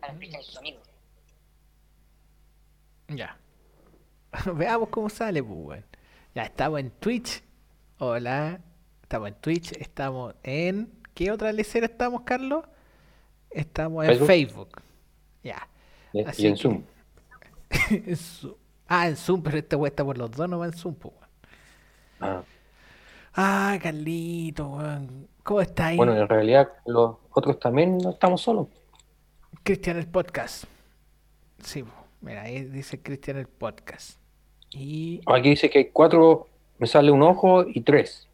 para, y sus amigos. Ya. Veamos cómo sale, pues, weón. Ya estamos en Twitch. Hola. Estamos en Twitch. Estamos en. ¿Qué otra lecera estamos, Carlos? Estamos en Facebook. Facebook. Ya. Y Así en que- Zoom. En Zoom. Ah, en Zoom, pero este weón está por los dos, no va en Zoom, pues, weón. Ah, Ah, Carlito, weón. ¿Cómo está ahí? Bueno, en realidad los otros también no estamos solos. Cristian el podcast. Sí, mira, ahí dice Cristian el podcast. Y Aquí dice que hay cuatro, me sale un ojo y tres.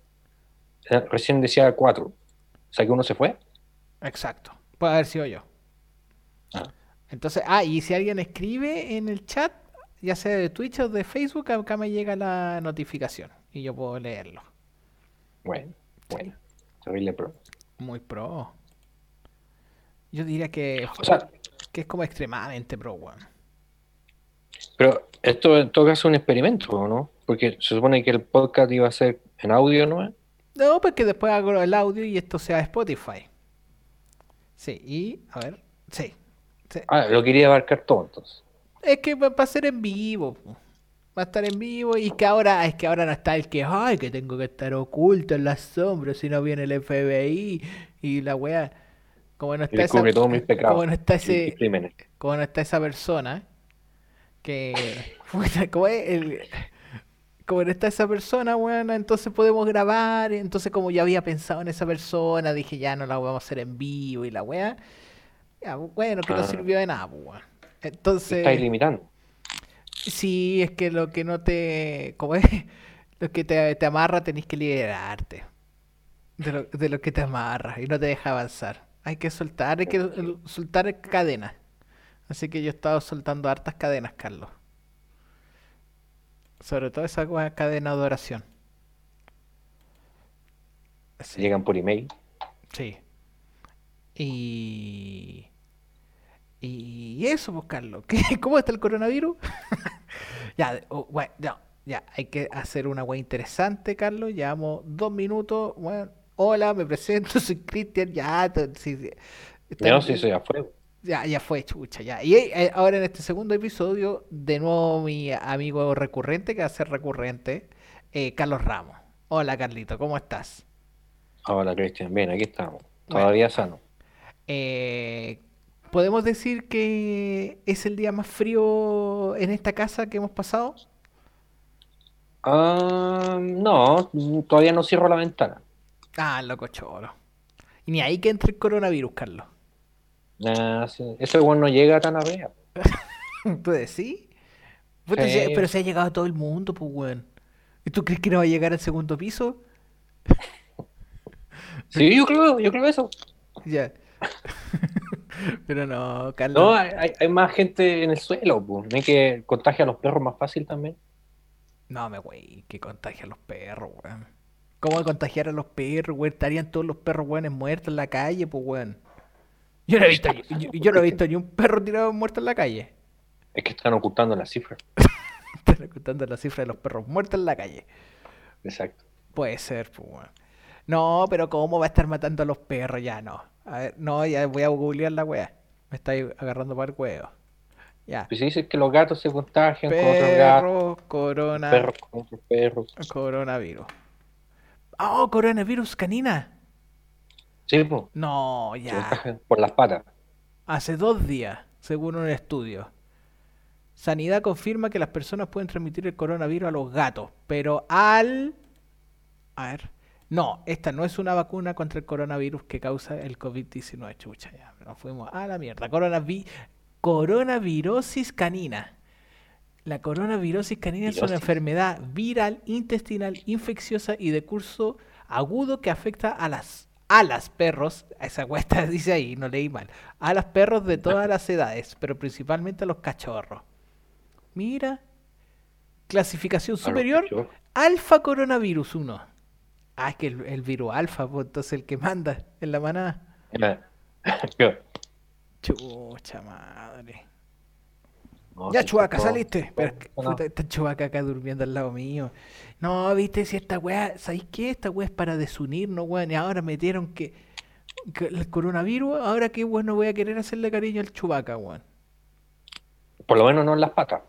Eh, Recién decía cuatro. O sea que uno se fue. exacto, puede haber sido yo. Ah. Entonces, ah, y si alguien escribe en el chat, ya sea de Twitch o de Facebook, acá me llega la notificación y yo puedo leerlo. Bueno, bueno. Terrible pro. Muy pro. Yo diría que, O sea, que es como extremadamente pro, weón. pero esto en todo caso es un experimento, ¿o ¿no? Porque se supone que el podcast iba a ser en audio, ¿no? No, pues que después hago el audio y esto sea Spotify. Sí, y a ver, sí. sí. Ah, lo quería abarcar todo entonces. Es que va a ser en vivo. Va a estar en vivo y que ahora es que ahora no está el que, ay, que tengo que estar oculto en las sombras si no viene el FBI y la wea. Como no está esa, como no está ese, como no está esa persona que como es el como no está esa persona, bueno, entonces podemos grabar, entonces como ya había pensado en esa persona, dije ya no la vamos a hacer en vivo y la wea. Ya, bueno, que no Ah. sirvió de nada, pues. Te Entonces, estáis limitando. Sí, es que lo que no te. ¿Cómo es? Lo que te, te amarra tenés que liberarte. De lo, de lo que te amarra y no te deja avanzar. Hay que soltar, hay que soltar cadenas. Así que yo he estado soltando hartas cadenas, Carlos. Sobre todo esa cadena de oración. Sí. Llegan por email. Sí. Y. Y eso, pues, Carlos. ¿Qué- ¿Cómo está el coronavirus? ya, oh, bueno, no, ya, hay que hacer una wea interesante, Carlos. Llevamos dos minutos. Bueno, hola, me presento, soy Cristian. Ya, sí, sí. Está- No, si eso ya fue. ya, ya fue, chucha, ya. Y eh, ahora en este segundo episodio, de nuevo mi amigo recurrente, que va a ser recurrente, eh, Carlos Ramos. Hola, Carlito, ¿cómo estás? Hola, Cristian. Bien, aquí estamos. Bueno. Todavía sano. Eh, ¿podemos decir que es el día más frío en esta casa que hemos pasado? Ah, no, todavía no cierro la ventana. Ah, loco choro. Y ni ahí que entre el coronavirus, Carlos. Nah, sí, Eso igual no llega tan a ver. ¿Tú decís? Sí. Pero se ha llegado a todo el mundo, pues, weón. ¿Y tú crees que no va a llegar al segundo piso? Sí, yo creo, yo creo eso. Ya. Pero no, No, Carlos. hay, hay- hay más gente en el suelo, pues. No hay que contagiar a los perros más fácil también. No, me güey, que contagia a los perros, weón. ¿Cómo contagiar a los perros, weón? Estarían todos los perros, weones, muertos en la calle, pues, weón. Yo no he visto, yo, yo no he visto ni un perro tirado muerto en la calle. Es que están ocultando las cifras. Están ocultando la cifra de los perros muertos en la calle. Exacto. Puede ser, pues, weón. No, pero ¿cómo va a estar matando a los perros? Ya no. A ver, no, ya voy a googlear la weá. Me estáis agarrando para el huevo. Ya. Pues se dice que los gatos se contagian con otros gatos, corona, perros con otros perros. coronavirus. Oh, coronavirus canina. Sí, pues. No, ya. por las patas. Hace dos días, según un estudio. Sanidad confirma que las personas pueden transmitir el coronavirus a los gatos, pero al... A ver. No, esta no es una vacuna contra el coronavirus que causa el COVID-19. Chucha, ya, nos fuimos a la mierda. Coronavi... Coronavirosis canina. La coronavirosis canina es una enfermedad viral, intestinal, infecciosa y de curso agudo que afecta a las a las perros, esa cuesta dice ahí, no leí mal, a los perros de todas las edades, pero principalmente a los cachorros. Mira, clasificación superior, alfa coronavirus 1. Ah, es que el, el virus alfa, pues entonces el que manda en la manada. Chucha madre. No, Ya, Chubaca, todo- saliste. Pero no. está Chubaca acá durmiendo al lado mío. No, viste, si esta weá, ¿sabéis qué? Esta weá es para desunirnos, weón. Y ahora metieron que. que el coronavirus, ahora qué bueno voy a querer hacerle cariño al chubaca, weón. Por lo menos no en las patas.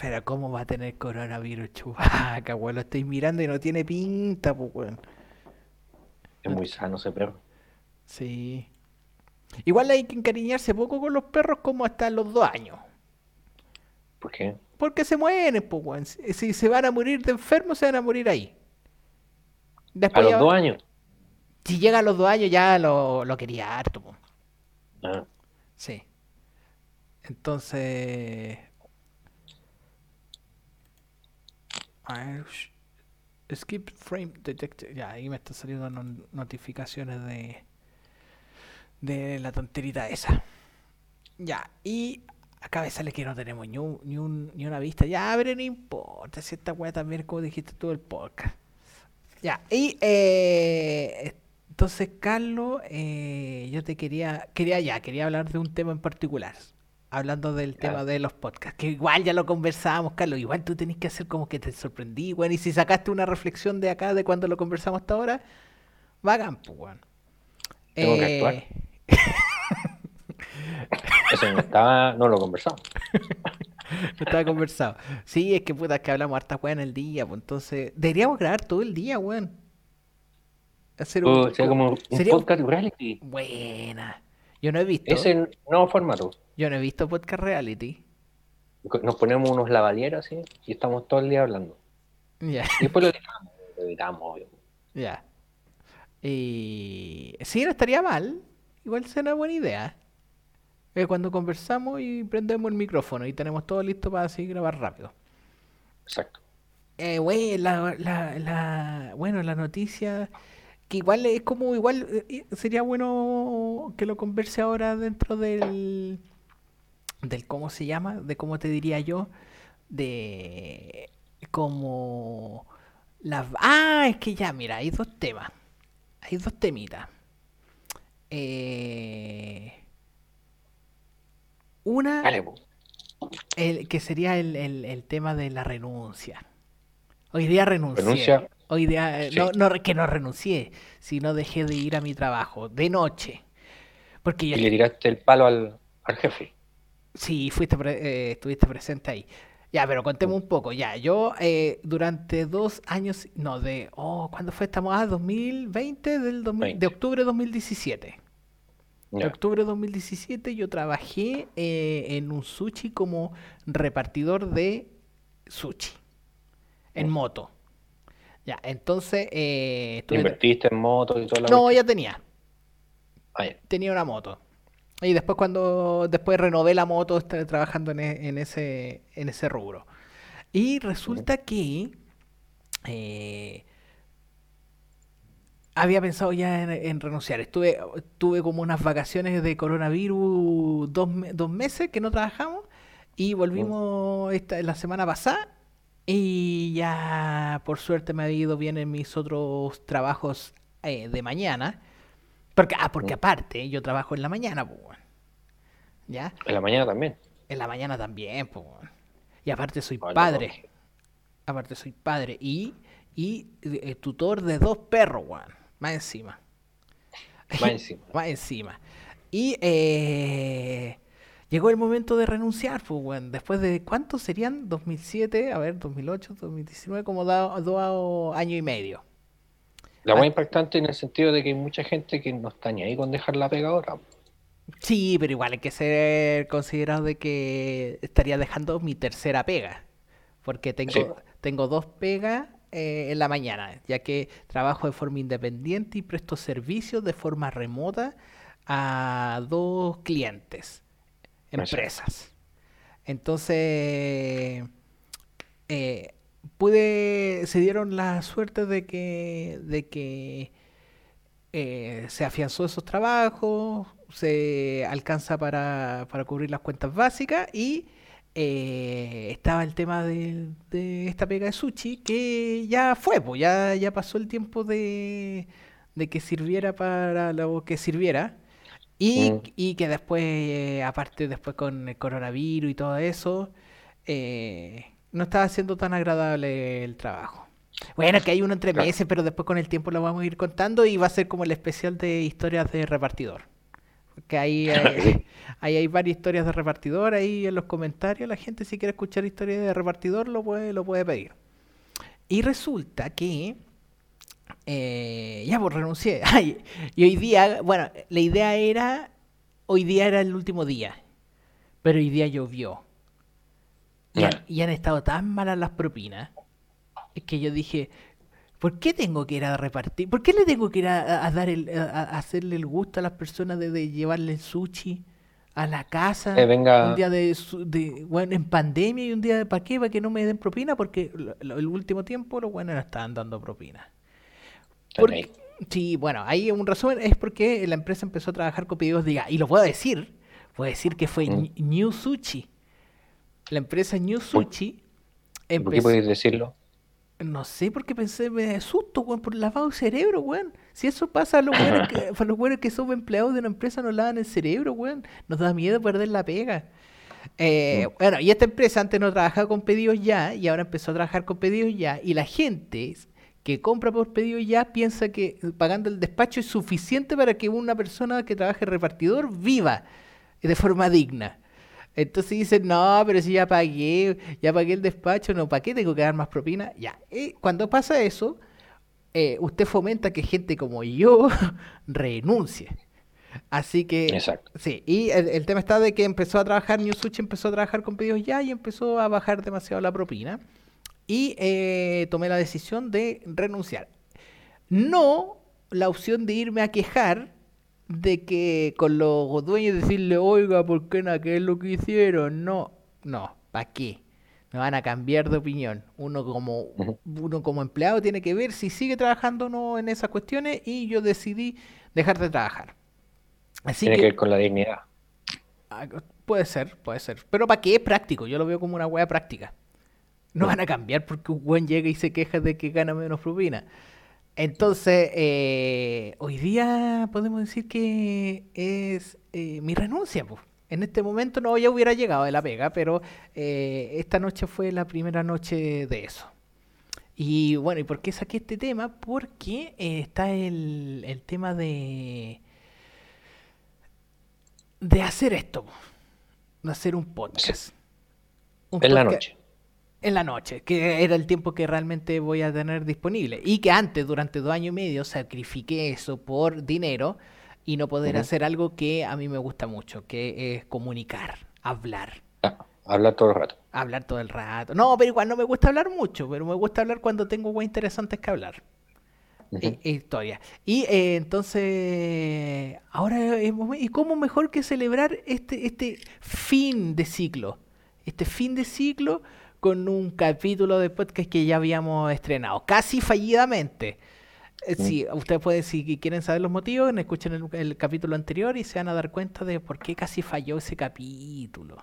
Pero ¿cómo va a tener coronavirus chubaca, weón? Lo estoy mirando y no tiene pinta, pues, weón. Es muy sano ese perro. Sí. Igual hay que encariñarse poco con los perros como hasta los dos años. ¿Por qué? Porque se mueren, pues, weón. Si se van a morir de enfermos, se van a morir ahí. A Después los ya- dos años. Si llega a los dos años ya lo, lo quería harto, po. Ah, Sí. Entonces. A Skip frame detected. Ya, ahí me están saliendo no- notificaciones de. De la tonterita esa. Ya, y acá me sale que no tenemos ni, un- ni, un- ni una vista. Ya, pero no importa. Si esta weá también como dijiste tú el podcast. Ya, y eh, entonces, Carlos, eh, yo te quería, quería ya, quería hablar de un tema en particular. Hablando del Ya. tema de los podcasts, que igual ya lo conversábamos, Carlos. Igual tú tenés que hacer como que te sorprendí, weón. Y si sacaste una reflexión de acá, de cuando lo conversamos hasta ahora, bacán, pues, weón. Tengo que actuar. Eso no estaba, no lo conversamos. Estaba conversado. Sí, es que puta, es que hablamos harta weón en el día, pues entonces. Deberíamos grabar todo el día, weón. Hacer un. O sea, como un sería un- podcast reality. Buena. Yo no he visto. Ese nuevo formato. Yo no he visto podcast reality. Nos ponemos unos lavalieros así y estamos todo el día hablando. Ya, Y después lo editamos. Lo editamos, obvio. ya. Y. Sí, no estaría mal. Igual será una buena idea. Eh, cuando conversamos y prendemos el micrófono y tenemos todo listo para así grabar rápido. Exacto. Eh, la, la, la, bueno, la noticia que igual es como igual eh, sería bueno que lo converse ahora dentro del del cómo se llama, de cómo te diría yo, de como las ah, es que ya, mira, hay dos temas. Hay dos temitas. Eh, una el, que sería el, el- el tema de la renuncia. Hoy día renuncié. Renuncia. Hoy día, eh, Sí. no, no que no renuncié, sino dejé de ir a mi trabajo de noche. Porque yo Y le tiraste el palo al, al jefe. Sí, fuiste pre- eh, estuviste presente ahí. Ya, pero contemos un poco. Ya, yo eh, durante dos años, no, de, oh, ¿cuándo fue? Estamos a 2020, del 2000 de 20. octubre de 2017. Ya. octubre de 2017 yo trabajé eh, en un sushi como repartidor de sushi, en moto. Ya, entonces, eh, Invertiste en moto y toda la No, ya tenía Ah, tenía una moto. Y después cuando después renové la moto, estaba trabajando en, e- en ese en ese rubro. Y resulta que eh, había pensado ya en, en renunciar. Estuve tuve como unas vacaciones de coronavirus dos, dos meses que no trabajamos y volvimos esta la semana pasada y ya por suerte me ha ido bien en mis otros trabajos eh, de mañana. Porque, ah, porque Mm. aparte, yo trabajo en la mañana, pues. ¿Ya? En la mañana también. En la mañana también, pues. Y aparte soy padre. Aparte soy padre. Y, y eh, tutor de dos perros, weón. Más encima. Más encima. Más encima. Y eh, llegó el momento de renunciar, pues. Después de, ¿cuántos serían? 2007, a ver, 2008, 2019, como dos años y medio. La Ah. más impactante en el sentido de que hay mucha gente que no está ni ahí con dejar la pega ahora. Sí, pero igual hay que ser considerado de que estaría dejando mi tercera pega. Porque tengo, Sí. tengo dos pegas eh, en la mañana, ya que trabajo de forma independiente y presto servicios de forma remota a dos clientes, Exacto. empresas. Entonces, eh, pude, se dieron la suerte de que, de que eh, se afianzó esos trabajos, se alcanza para, para cubrir las cuentas básicas y eh, estaba el tema de, de esta pega de sushi que ya fue, pues ya, ya pasó el tiempo de, de que sirviera para lo que sirviera. Y, Mm. y que después, eh, aparte después con el coronavirus y todo eso, eh, no estaba siendo tan agradable el trabajo. Bueno, que hay uno entre meses, pero después con el tiempo lo vamos a ir contando y va a ser como el especial de historias de repartidor. Que ahí hay, ahí hay varias historias de repartidor, ahí en los comentarios la gente si quiere escuchar historias de repartidor lo puede, lo puede pedir. Y resulta que... eh, ya pues renuncié. Ay, y hoy día, bueno, la idea era, hoy día era el último día, pero hoy día llovió. Y han, Ya. y han estado tan malas las propinas, es que yo dije, ¿por qué tengo que ir a repartir? ¿Por qué le tengo que ir a, dar el, a, a hacerle el gusto a las personas de, de llevarle sushi a la casa? Que venga- Un día de, bueno, en pandemia y un día de ¿para qué? ¿Para que no me den propina? Porque lo- lo- el último tiempo los buenos no estaban dando propina. Porque- sí, bueno, ahí un resumen es porque la empresa empezó a trabajar con pedidos de y lo puedo decir, puedo decir que fue Mm. New Sushi. La empresa New Sushi ¿Por qué empezó, podéis decirlo? No sé por qué pensé, me asusto, weón, por lavado de cerebro, weón. Si eso pasa a los buenos que, a los buenos que somos empleados de una empresa, nos lavan el cerebro, weón. Nos da miedo perder la pega. Eh, Bueno, y esta empresa antes no trabajaba con pedidos ya y ahora empezó a trabajar con pedidos ya. Y la gente que compra por pedido ya piensa que pagando el despacho es suficiente para que una persona que trabaje repartidor viva de forma digna. Entonces dicen, no, pero si ya pagué, ya pagué el despacho, no, ¿para qué tengo que dar más propina? Ya, eh, cuando pasa eso, eh, usted fomenta que gente como yo renuncie. Así que, Exacto. sí, y el, el tema está de que empezó a trabajar, New Sushi empezó a trabajar con pedidos ya y empezó a bajar demasiado la propina. Y eh, tomé la decisión de renunciar. No la opción de irme a quejar de que con los dueños decirle, oiga, ¿por qué no? ¿Qué es lo que hicieron? No, no, ¿para qué? Me van a cambiar de opinión. Uno como, uno como empleado tiene que ver si sigue trabajando o no en esas cuestiones y yo decidí dejar de trabajar. Así Tiene que que ver con la dignidad. Ah, Puede ser, puede ser. Pero ¿para qué es práctico? Yo lo veo como una wea práctica. No van a cambiar porque un buen llega y se queja de que gana menos propina. Entonces, eh, hoy día podemos decir que es eh, mi renuncia. pues. En este momento no ya hubiera llegado de la pega, pero eh, esta noche fue la primera noche de eso. Y bueno, ¿y por qué saqué este tema? Porque eh, está el, el tema de de hacer esto, po. de hacer un podcast. Un En la noche. En la noche, que era el tiempo que realmente voy a tener disponible. Y que antes, durante dos años y medio, sacrifiqué eso por dinero y no poder hacer algo que a mí me gusta mucho, que es comunicar, hablar. Ah, hablar todo el rato. Hablar todo el rato. No, pero igual no me gusta hablar mucho, pero me gusta hablar cuando tengo cosas interesantes que hablar. Eh, historia. Y eh, entonces, ahora ¿y cómo mejor que celebrar este, este fin de ciclo? Este fin de ciclo con un capítulo de podcast que ya habíamos estrenado, casi fallidamente. Eh. Sí, ustedes pueden, si quieren saber los motivos, escuchen el, el capítulo anterior y se van a dar cuenta de por qué casi falló ese capítulo.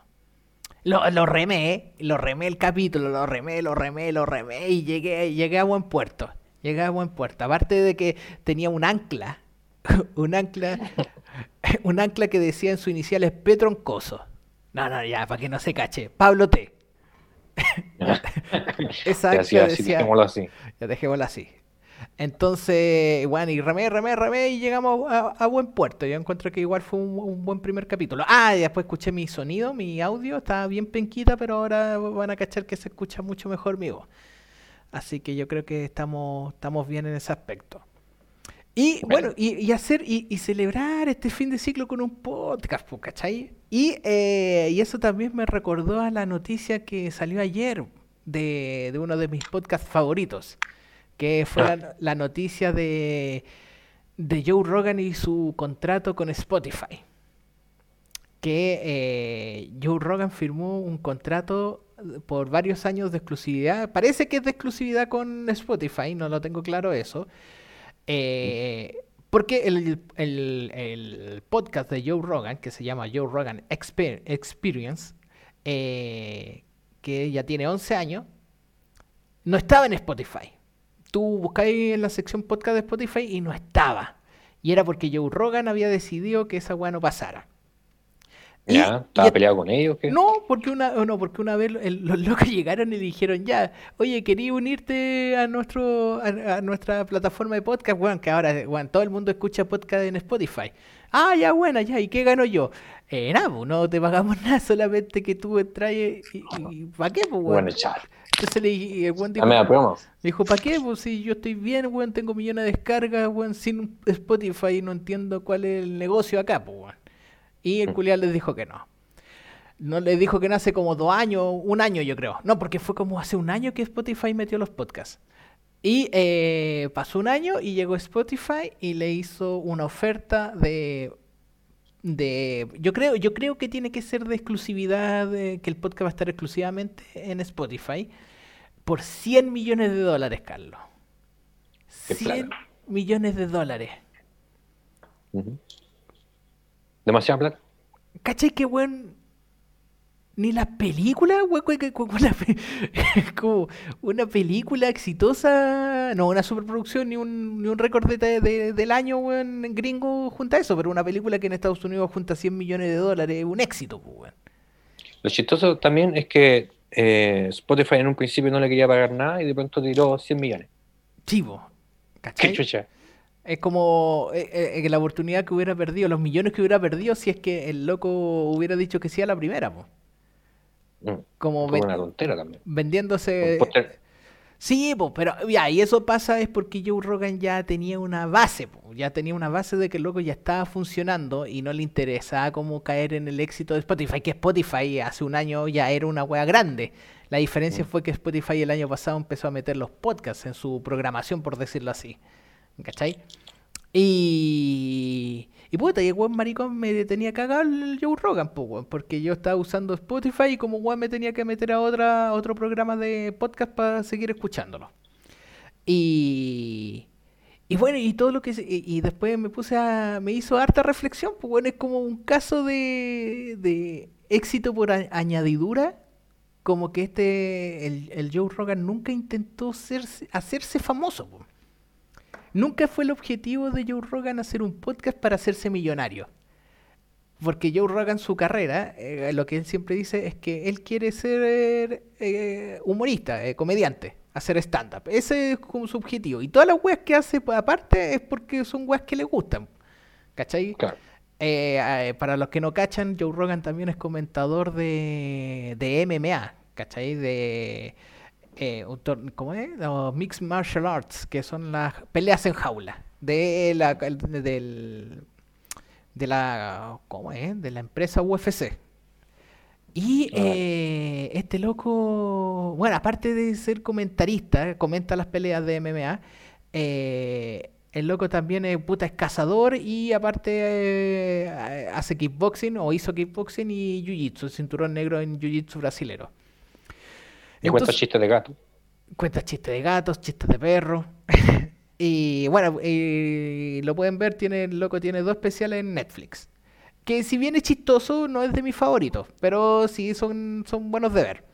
Lo, lo remé, lo remé el capítulo, lo remé, lo remé, lo remé y llegué, llegué a buen puerto. Llegué a buen puerto. Aparte de que tenía un ancla, un ancla, un ancla que decía en su inicial es Petroncoso. No, no, ya, para que no se cache. Pablo T. Ancla así, así, decía, dejémoslo así. ya dejémosla así. Entonces, bueno, y remé, remé, remé y llegamos a, a buen puerto. Yo encuentro que igual fue un, un buen primer capítulo. Ah, y después escuché mi sonido, mi audio, estaba bien penquita, pero ahora van a cachar que se escucha mucho mejor mi voz. Así que yo creo que estamos, estamos bien en ese aspecto. Y bueno, y, y hacer y, y celebrar este fin de ciclo con un podcast, ¿cachai? Y, eh, y eso también me recordó a la noticia que salió ayer de, de uno de mis podcasts favoritos, que fue Ah. la, la noticia de, de Joe Rogan y su contrato con Spotify. Que eh, Joe Rogan firmó un contrato por varios años de exclusividad. Parece que es de exclusividad con Spotify, no lo tengo claro eso. Eh, porque el, podcast de Joe Rogan, que se llama Joe Rogan Exper- Experience, eh, que ya tiene 11 años, no estaba en Spotify. Tú buscáis en la sección podcast de Spotify y no estaba. Y era porque Joe Rogan había decidido que esa weá no pasara. ¿Ya? ¿Estaba peleado con ellos? ¿qué? No, porque una, no, porque una vez el- los locos llegaron y dijeron ya, oye, quería unirte a nuestro, a, a nuestra plataforma de podcast, bueno, que ahora weón, todo el mundo escucha podcast en Spotify. Ah, ya, bueno, ya, ¿y qué gano yo? Eh, nada, pues, no te pagamos nada, solamente que tú entras y, y, ¿para qué, pues, weón? Bueno, echar. Entonces le y el weón dijo, promo. dijo, ¿para qué? Pues si yo estoy bien, weón, tengo millones de descargas, weón, sin Spotify y no entiendo cuál es el negocio acá, pues, weón. Y el Mm. culiar les dijo que no. No les dijo que no hace como dos años, un año yo creo. No, porque fue como hace un año que Spotify metió los podcasts. Y eh, pasó un año y llegó Spotify y le hizo una oferta de... de yo creo yo creo que tiene que ser de exclusividad, que el podcast va a estar exclusivamente en Spotify, por 100 millones de dólares, Carlos. Qué 100 plata. millones de dólares. Ujú. Demasiada plata. ¿Cachai que, weón? Ni las películas, una como una película exitosa, no una superproducción, ni un, ni un récord de- de- del año, weón, gringo junta eso, pero una película que en Estados Unidos junta 100 millones de dólares, es un éxito, pues, weón. Lo chistoso también es que eh, Spotify en un principio no le quería pagar nada y de pronto tiró 100 millones. Chivo, ¡Qué ¿cachai? chucha! Es como eh, eh, la oportunidad que hubiera perdido, los millones que hubiera perdido si es que el loco hubiera dicho que sí a la primera, pues. Mm, Como ven- una tontera también. vendiéndose... Sí, pues, pero ya, y eso pasa es porque Joe Rogan ya tenía una base, po, ya tenía una base de que el loco ya estaba funcionando y no le interesaba como caer en el éxito de Spotify, que Spotify hace un año ya era una wea grande. La diferencia fue que Spotify el año pasado empezó a meter los podcasts en su programación, por decirlo así. ¿Cachai? Y. Y puta, y el weón maricón me tenía cagado el Joe Rogan, weón, porque yo estaba usando Spotify y como weón me tenía que meter a otra, otro programa de podcast para seguir escuchándolo. Y. Y bueno, y todo lo que... Y, después me puse a... Me hizo harta reflexión, pues bueno, es como un caso de, de éxito por añadidura, como que este... El, el Joe Rogan nunca intentó serse- hacerse famoso. Nunca fue el objetivo de Joe Rogan hacer un podcast para hacerse millonario. Porque Joe Rogan, su carrera, eh, lo que él siempre dice es que él quiere ser eh, humorista, eh, comediante, hacer stand-up. Ese es como su objetivo. Y todas las weas que hace pa- aparte es porque son weas que le gustan. ¿Cachai? Claro. Eh, eh, para los que no cachan, Joe Rogan también es comentador de, de MMA, ¿cachai? De, eh, ¿cómo es? Los Mixed Martial Arts, que son las peleas en jaula, de la, el- del, de la, ¿cómo es? De la empresa UFC. Y Ah. eh, este loco, bueno, aparte de ser comentarista, comenta las peleas de MMA, eh, el loco también es, puta, es cazador y aparte eh, hace kickboxing o hizo kickboxing y jiu-jitsu, cinturón negro en jiu-jitsu brasilero. Y cuenta chistes de gato. Cuenta chistes de gatos, chistes de perros. y bueno, y lo pueden ver, tiene, el loco tiene dos especiales en Netflix. Que si bien es chistoso, no es de mis favoritos, pero sí son, son buenos de ver.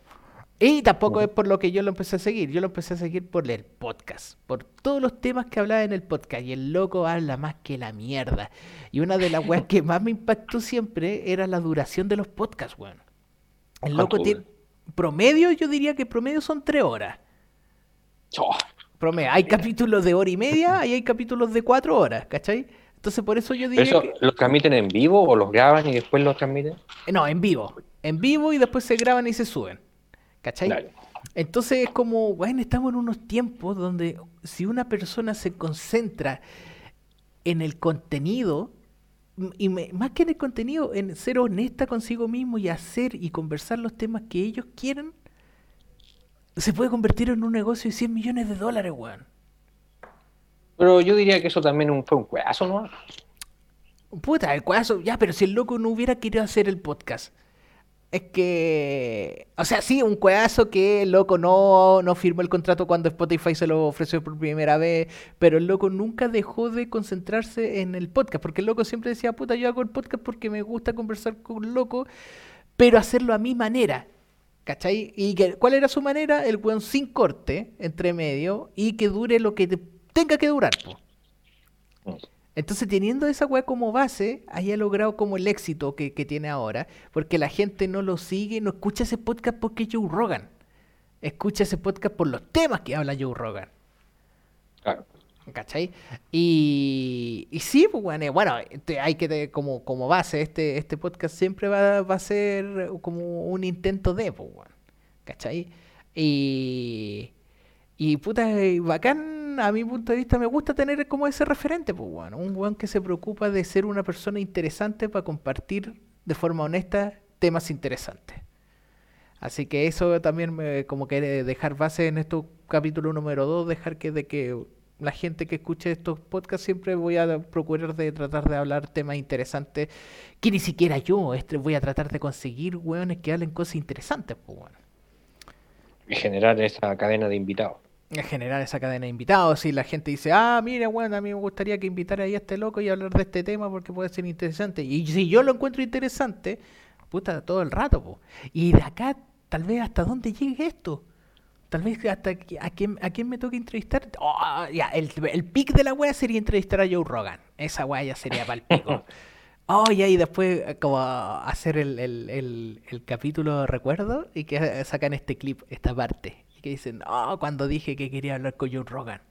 Y tampoco es por lo que yo lo empecé a seguir, yo lo empecé a seguir por el podcast, por todos los temas que hablaba en el podcast. Y el loco habla más que la mierda. Y una de las weas que más me impactó siempre era la duración de los podcasts, weón. El loco ¿Cuánto tiene. Promedio, yo diría que promedio son tres horas. Oh, Promedio. Hay capítulos de hora y media y hay capítulos de cuatro horas, ¿cachai? Entonces por eso yo ¿Pero diría eso que... los transmiten en vivo o los graban y después los transmiten? No, en vivo. En vivo y después se graban y se suben. ¿Cachai? Dale. Entonces es como, bueno, estamos en unos tiempos donde si una persona se concentra en el contenido, y me- más que en el contenido, en ser honesta consigo mismo y hacer y conversar los temas que ellos quieren, se puede convertir en un negocio de 100 millones de dólares, weón. Pero yo diría que eso también fue un cuedazo, ¿no? Puta, el cuazo, ya, pero si el loco no hubiera querido hacer el podcast. Es que, o sea, sí, un cueazo que el loco no, no firmó el contrato cuando Spotify se lo ofreció por primera vez, pero el loco nunca dejó de concentrarse en el podcast, porque el loco siempre decía, puta, yo hago el podcast porque me gusta conversar con loco, pero hacerlo a mi manera, ¿cachai? Y que, ¿cuál era su manera? El weón sin corte, entre medio, y que dure lo que te- tenga que durar, po. Entonces, teniendo esa weá como base, haya logrado como el éxito que, que tiene ahora, porque la gente no lo sigue, no escucha ese podcast porque es Joe Rogan. Escucha ese podcast por los temas que habla Joe Rogan. Claro. ¿Cachai? Y, y sí, pues bueno, bueno hay que como, como base, este, este podcast siempre va, va a ser como un intento de, pues bueno, ¿cachai? Y, y puta, eh, a mi punto de vista me gusta tener como ese referente, pues bueno, un weón que se preocupa de ser una persona interesante para compartir de forma honesta temas interesantes. Así que eso también me, como que dejar base en estos capítulo número 2, dejar que de que la gente que escuche estos podcasts siempre voy a procurar de tratar de hablar temas interesantes que ni siquiera yo este, voy a tratar de conseguir weones que hablen cosas interesantes, pues bueno. Y generar esa cadena de invitados. En generar esa cadena de invitados y la gente dice, ah, mira, bueno, a mí me gustaría que invitara ahí a este loco y hablar de este tema porque puede ser interesante. Y si yo lo encuentro interesante, puta, todo el rato, po. Y de acá, tal vez hasta dónde llegue esto. Tal vez hasta a quién, a quién me toque entrevistar. Oh, ya, el, el pic de la wea sería entrevistar a Joe Rogan. Esa wea ya sería para el pico. Oh, ya, y después eh, como hacer el, el, el, el capítulo recuerdo y que sacan este clip, esta parte. Que dicen, oh, cuando dije que quería hablar con Joe Rogan.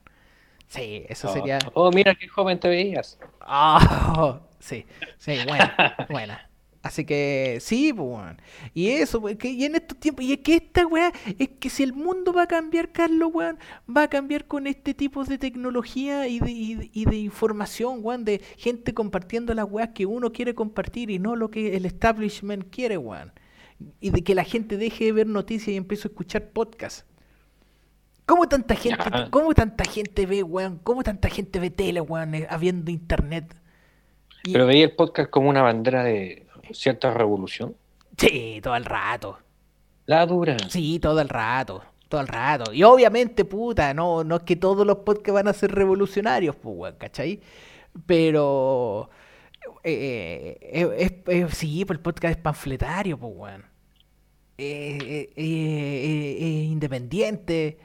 Sí, eso Oh, sería... Oh, mira qué joven te veías. Ah, sí, sí, buena, buena. Así que sí, weón. Y eso, pues, que, y en estos tiempos, y es que esta weá, es que si el mundo va a cambiar, Carlos, weón, va a cambiar con este tipo de tecnología y de, y de, y de información, weón, de gente compartiendo las weas que uno quiere compartir y no lo que el establishment quiere, weón. Y de que la gente deje de ver noticias y empiece a escuchar podcasts. ¿Cómo tanta gente, Ya. cómo tanta gente ve, weón? ¿Cómo tanta gente ve tele, weón, eh, habiendo internet? Y- Pero veía el podcast como una bandera de cierta revolución. Sí, todo el rato. La dura. Sí, todo el rato. Todo el rato. Y obviamente, puta, no, no es que todos los podcasts van a ser revolucionarios, pues, weón, ¿cachai? Pero. eh, eh, es, es- sí, pues el podcast es panfletario, pues, weón. Eh, independiente.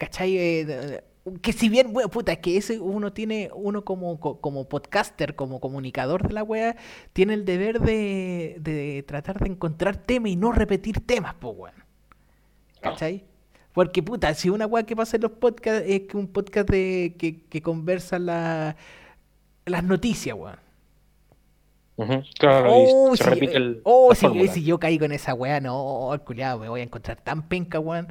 ¿Cachai? Eh, que si bien, weón, puta, es que ese uno tiene, uno como, co- como podcaster, como comunicador de la wea, tiene el deber de, de tratar de encontrar temas y no repetir temas, pues, weón. ¿Cachai? Porque, puta, si una weá que pasa en los podcasts es que un podcast de, que, que conversa la, las noticias, weón. Claro, y Oh, se si, repite el, oh, la si, fórmula. si yo caigo en esa weá, no, culiado, me voy a encontrar tan penca, weón.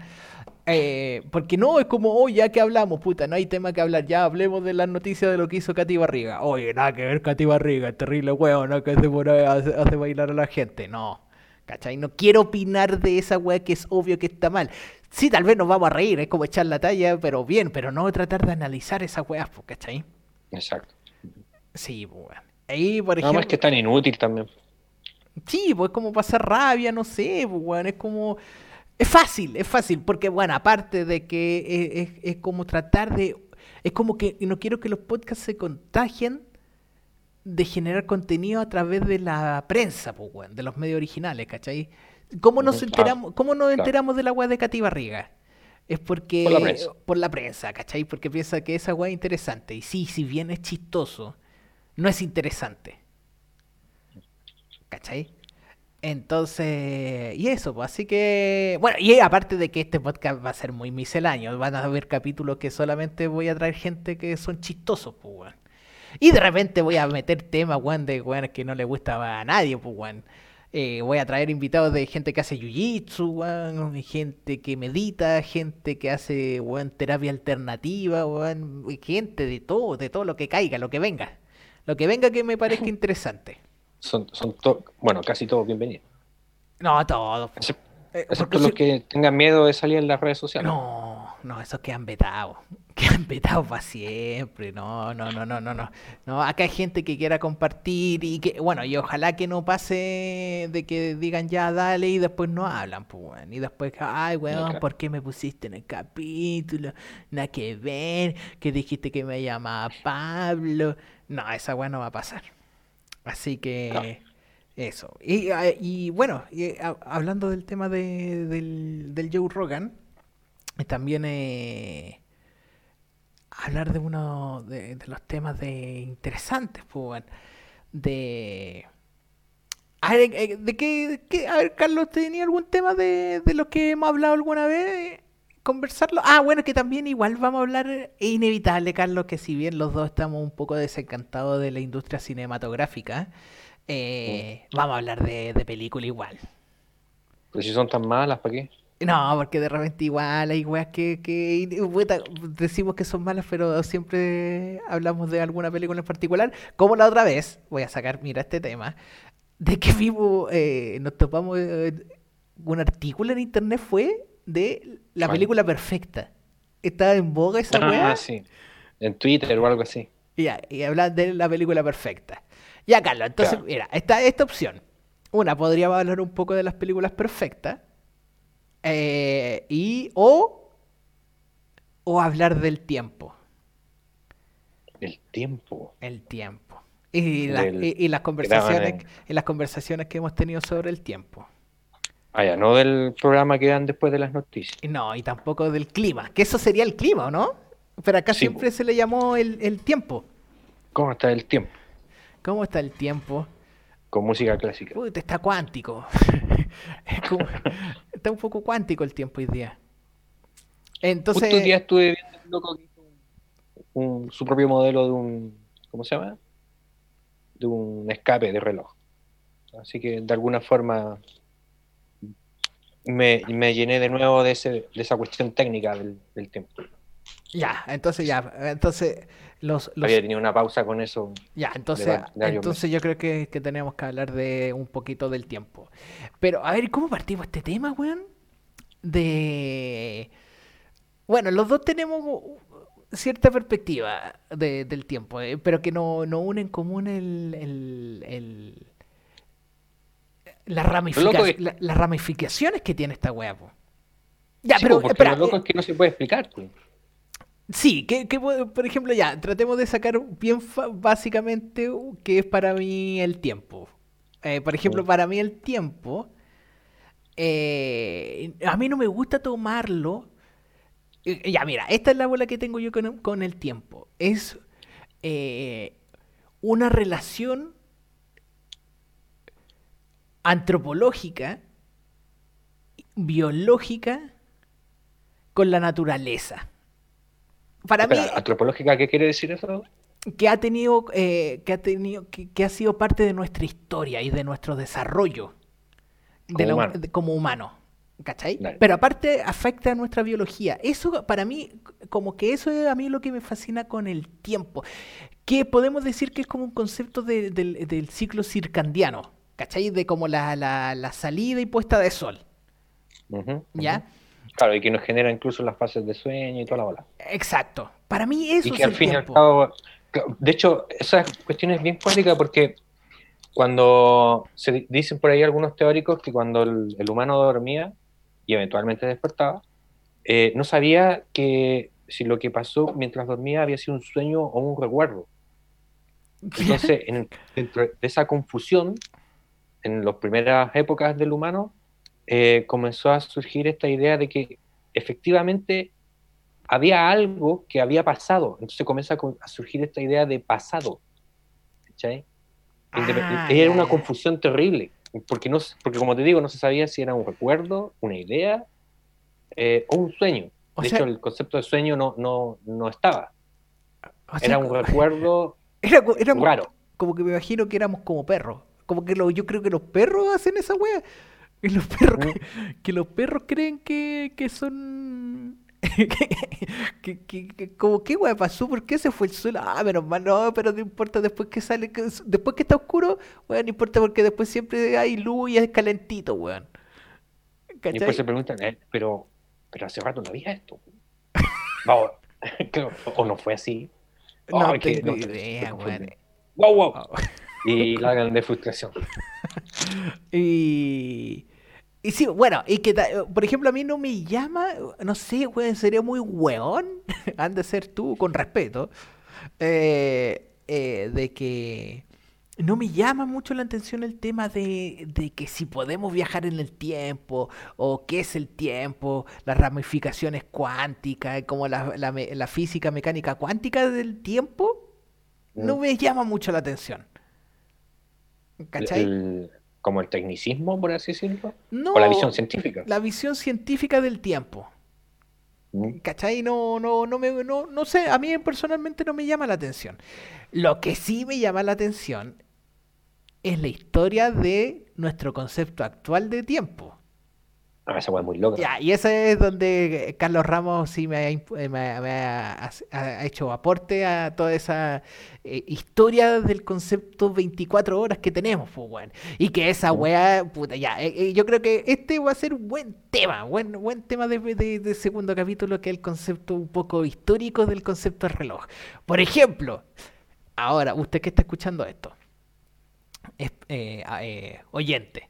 Eh, porque no, es como, oh, ya que hablamos, puta, no hay tema que hablar, ya hablemos de las noticias de lo que hizo Katy Barriga. Oye, nada que ver Katy Barriga, terrible weón, no que hace, hace bailar a la gente. No, ¿cachai? No quiero opinar de esa weá que es obvio que está mal. Sí, tal vez nos vamos a reír, es como echar la talla, pero bien, pero no tratar de analizar esas weas, ¿cachai? Exacto. Sí, pues, weón. Ahí, por Nada ejemplo... más que es tan inútil también. Sí, pues es como pasar rabia, no sé, pues, weón, es como... Es fácil, es fácil, porque bueno, aparte de que es, es- es como tratar de... Es como que no quiero que los podcasts se contagien de generar contenido a través de la prensa, pues, weón, de los medios originales, ¿cachai? ¿Cómo nos enteramos, cómo nos enteramos de la weá de Cati Barriga? Es porque... Por la prensa. por la prensa, ¿cachai? Porque piensa que esa weá es interesante. Y sí, si bien es chistoso, no es interesante. ¿Cachai? Entonces, y eso, pues así que, bueno, y aparte de que este podcast va a ser muy misceláneo, van a haber capítulos que solamente voy a traer gente que son chistosos, pues, weón. Y de repente voy a meter temas, weón, de weón que no le gusta a nadie, pues, weón. Eh, voy a traer invitados de gente que hace jiu-jitsu, weón, gente que medita, gente que hace, weón, terapia alternativa, weón, gente de todo, de todo lo que caiga, lo que venga. Lo que venga que me parezca interesante. Son, son to- bueno, casi todos bienvenidos. No, todo. Excep- Eh, Excepto los si- que tengan miedo de salir en las redes sociales. No, no, esos quedan vetados. Quedan vetados para siempre. No, no, no, no, no, no. No, acá hay gente que quiera compartir y que, bueno, y ojalá que no pase de que digan ya dale y después no hablan, pues, weón. Y después, ay, weón. ¿por qué me pusiste en el capítulo? Nada que ver, que dijiste que me llamaba Pablo. No, esa weón no va a pasar. Así que eso. Y, ah, y bueno, y, ah, hablando del tema de- del, del Joe Rogan, eh, también eh, hablar de uno de, de los temas de interesantes, pues. De. A ver, eh, ¿de qué, de qué- A ver, Carlos, ¿tenía algún tema de, de los que hemos hablado alguna vez? ¿Conversarlo? Ah, bueno, que también igual vamos a hablar. Es inevitable, Carlos, que si bien los dos estamos un poco desencantados de la industria cinematográfica, eh, vamos a hablar de, de película igual. Pero si son tan malas, ¿para qué? No, porque de repente igual hay weas que, que decimos que son malas, pero siempre hablamos de alguna película en particular. Como la otra vez, voy a sacar, mira este tema, de que vimos, eh, nos topamos, eh, un artículo en internet fue de la ¿Cuál? película perfecta. Estaba en boga esa wea. Ah, sí. En Twitter o algo así. Y Ya, y hablar de la película perfecta. Ya, Carlos, entonces, Claro. mira, está esta opción. Una, podríamos hablar un poco de las películas perfectas. eh, y, o, o hablar del tiempo. El tiempo. El tiempo. Y, la- Del- y- y las conversaciones, en- y las conversaciones que hemos tenido sobre el tiempo. Ah, ya, no del programa que dan después de las noticias. No, y tampoco del clima. Que eso sería el clima, ¿o no? Pero acá Sí, siempre se le llamó el, el tiempo. ¿Cómo está el tiempo? ¿Cómo está el tiempo? Con música clásica. Uy, está cuántico. Como- está un poco cuántico el tiempo hoy día. Entonces, Justo día estuve viendo un loco que hizo un- un- su propio modelo de un. ¿Cómo se llama? De un escape de reloj. Así que de alguna forma me, me llené de nuevo de, ese, de esa cuestión técnica del, del tiempo. ya, entonces ya, entonces los, los- Había tenido una pausa con eso. ya, entonces, de va- de varios entonces yo creo que, que tenemos que hablar de un poquito del tiempo. Pero, a ver, ¿cómo partimos este tema, weón? De... Bueno, los dos tenemos cierta perspectiva de- del tiempo, eh, pero que no, no une en común el, el- el- las, la- ramificaciones que tiene esta weá, po. Ya, Sí, pero, espera, lo loco eh, es que no se puede explicar. pues. Sí, que, que, por ejemplo, ya, tratemos de sacar bien básicamente qué es para mí el tiempo. Eh, por ejemplo, para mí el tiempo, eh, a mí no me gusta tomarlo. eh, Ya, mira, esta es la bola que tengo yo con, con el tiempo. Es eh, una relación antropológica, biológica, con la naturaleza. Para mí, ¿Antropológica qué quiere decir eso? que ha tenido, eh, que ha tenido, que, que ha sido parte de nuestra historia y de nuestro desarrollo de Como la- humano. de- como humano. ¿Cachai? Dale. Pero aparte afecta a nuestra biología. Eso, para mí, como que eso es a mí lo que me fascina con el tiempo. Que podemos decir que es como un concepto de- del, del ciclo circandiano. ¿Cachai? De como la, la- la salida y puesta de sol. Ujú, ujú. ¿Ya? Claro, y que nos genera incluso las fases de sueño y toda la bola. Exacto. Para mí eso y es que al el fin y al tiempo. cabo, de hecho, esa cuestión es bien cuántica porque cuando se di- dicen por ahí algunos teóricos que cuando el, el humano dormía y eventualmente despertaba, eh, no sabía que si lo que pasó mientras dormía había sido un sueño o un recuerdo. Entonces, en- dentro de esa confusión, en las primeras épocas del humano, eh, comenzó a surgir esta idea de que efectivamente había algo que había pasado. Entonces comienza a, surgir esta idea de pasado. Ah, era una confusión terrible, porque, no, porque como te digo, no se sabía si era un recuerdo, una idea eh, o un sueño. O de sea- hecho, el concepto de sueño no, no, no estaba. O sea, Era un recuerdo Era, era raro. como que me imagino que éramos como perros. Como que lo, yo creo que los perros hacen esa wea. Y los perros, Mm. que, que los perros creen que, que son. que, que, que- que- como qué wea pasó, ¿por qué se fue el sol? Ah, menos mal, no, pero no importa después que sale, que- después que está oscuro, weón, no importa porque después siempre hay luz y es calentito, weón. Y después se preguntan, eh, pero, pero hace rato no había esto. Vamos, o no fue así. no Ay, que- tengo no, idea, weón. ¡Wow, wow! Oh. Y la hagan de frustración. Y, y sí, bueno, y que, por ejemplo, a mí no me llama, no sé, weón, sería muy weón, han de ser tú, con respeto, eh, eh, de que no me llama mucho la atención el tema de, de, que si podemos viajar en el tiempo, o qué es el tiempo, las ramificaciones cuánticas, como la, la, la física mecánica cuántica del tiempo, no mm. me llama mucho la atención. ¿Cachai? como el tecnicismo, por así decirlo. No, o la visión científica. La visión científica del tiempo. Mm. ¿Cachai? No, no, no, me, no, no sé, a mí personalmente no me llama la atención. Lo que sí me llama la atención es la historia de nuestro concepto actual de tiempo. Ah, esa muy loca. Ya, y ese es donde Carlos Ramos sí me ha, eh, hecho aporte a toda esa eh, historia del concepto 24 horas que tenemos, pues, bueno. Y que esa weá, puta, ya, eh, yo creo que este va a ser un buen tema, buen, buen tema de, de, segundo capítulo, que es el concepto un poco histórico del concepto del reloj. Por ejemplo, ahora, usted que está escuchando esto, oyente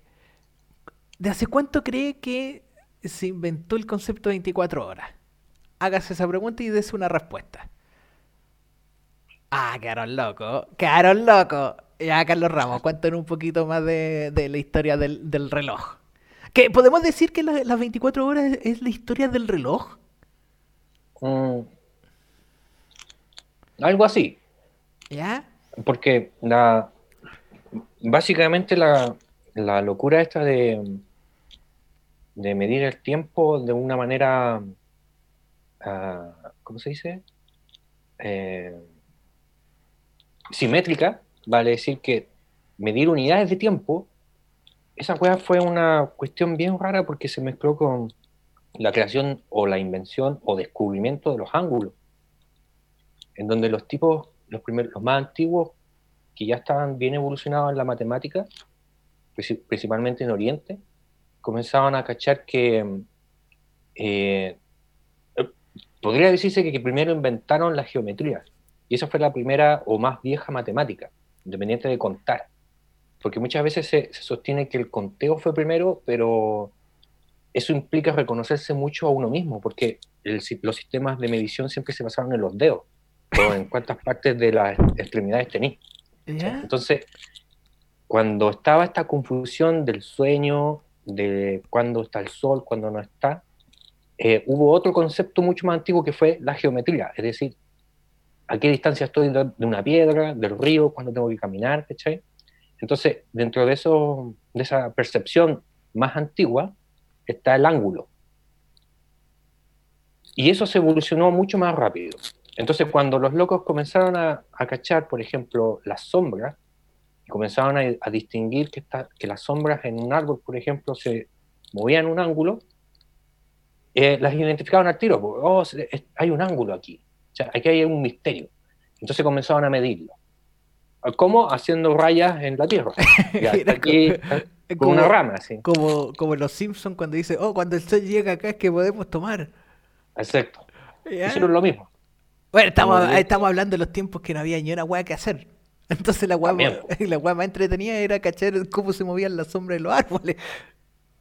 ¿De hace cuánto cree que se inventó el concepto de 24 horas? Hágase esa pregunta y dése una respuesta. Ah, quedaron locos. Quedaron locos. Ya, Carlos Ramos, cuéntanos un poquito más de, la historia del, reloj. ¿Que ¿Podemos decir que las 24 horas es, la historia del reloj? Mm. algo así. ¿Ya? Porque la, básicamente la, la locura esta de, de medir el tiempo de una manera, uh, ¿cómo se dice? Eh, simétrica, vale decir que medir unidades de tiempo, esa fue una cuestión bien rara porque se mezcló con la creación o la invención o descubrimiento de los ángulos, en donde los tipos, los, primeros, los más antiguos, que ya estaban bien evolucionados en la matemática, principalmente en Oriente, comenzaban a cachar que eh, podría decirse que, primero inventaron la geometría. Y esa fue la primera o más vieja matemática, independiente de contar. Porque muchas veces se, sostiene que el conteo fue primero, pero eso implica reconocerse mucho a uno mismo, porque los sistemas de medición siempre se basaron en los dedos, o en cuántas partes de las extremidades tenéis. Entonces, cuando estaba esta confusión del sueño, de cuándo está el sol, cuándo no está, eh, hubo otro concepto mucho más antiguo que fue la geometría, es decir, a qué distancia estoy de una piedra, del río, cuándo tengo que caminar, ¿cachai? Entonces, dentro de, eso, de esa percepción más antigua está el ángulo. Y eso se evolucionó mucho más rápido. Entonces, cuando los locos comenzaron a, a cachar, por ejemplo, las sombras, comenzaban a, distinguir que, que las sombras en un árbol, por ejemplo, se movían en un ángulo, eh, las identificaban al tiro, porque oh, hay un ángulo aquí, o sea, aquí hay un misterio. Entonces comenzaban a medirlo. ¿Cómo? Haciendo rayas en la tierra. aquí, como, una rama, así. Como, como los Simpsons cuando dice, oh, cuando el sol llega acá es que podemos tomar. Exacto. Es lo mismo. Bueno, estamos, estamos hablando de los tiempos que no había ni una hueá que hacer. Entonces la guapa la más entretenida era cachar cómo se movían las sombras de los árboles.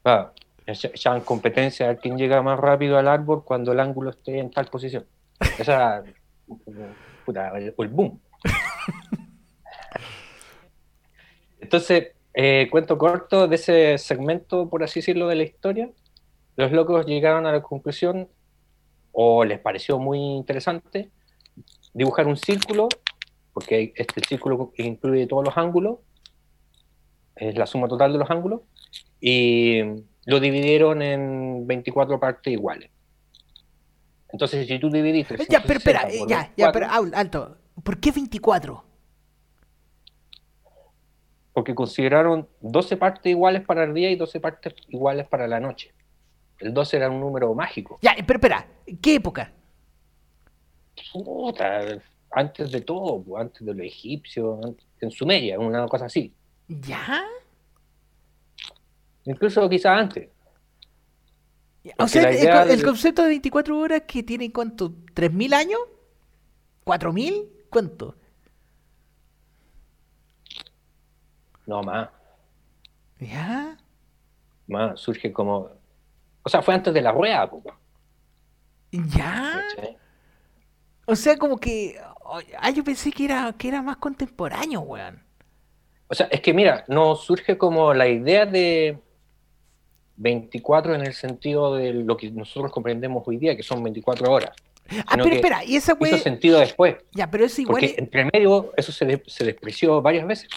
Ah, ya en competencia a quién llega más rápido al árbol cuando el ángulo esté en tal posición. Esa puta, el, boom. Entonces, eh, cuento corto de ese segmento, por así decirlo, de la historia. Los locos llegaron a la conclusión, o les pareció muy interesante, dibujar un círculo porque este círculo incluye todos los ángulos, es la suma total de los ángulos, y lo dividieron en 24 partes iguales. Entonces, si tú dividiste... Ya, pero espera, ya, ya, pero alto. ¿Por qué 24? Porque consideraron 12 partes iguales para el día y 12 partes iguales para la noche. El 12 era un número mágico. Ya, pero espera, ¿qué época? Puta, antes de todo, antes de los egipcios, en Sumeria, una cosa así. ¿Ya? Incluso quizás antes. o sea, el, concepto de 24 horas que tiene cuánto, ¿3.000 años? ¿4.000? ¿Cuánto? No, más. ¿Ya? Más, surge como... O sea, fue antes de la rueda, ¿Ya? O sea, como que Ah, yo pensé que era, que era más contemporáneo, weón. O sea, es que mira, no surge como la idea de 24 en el sentido de lo que nosotros comprendemos hoy día, que son 24 horas. Ah, pero espera, y esa Hizo sentido después. Ya, pero es igual. Porque entre medio eso se, se despreció varias veces.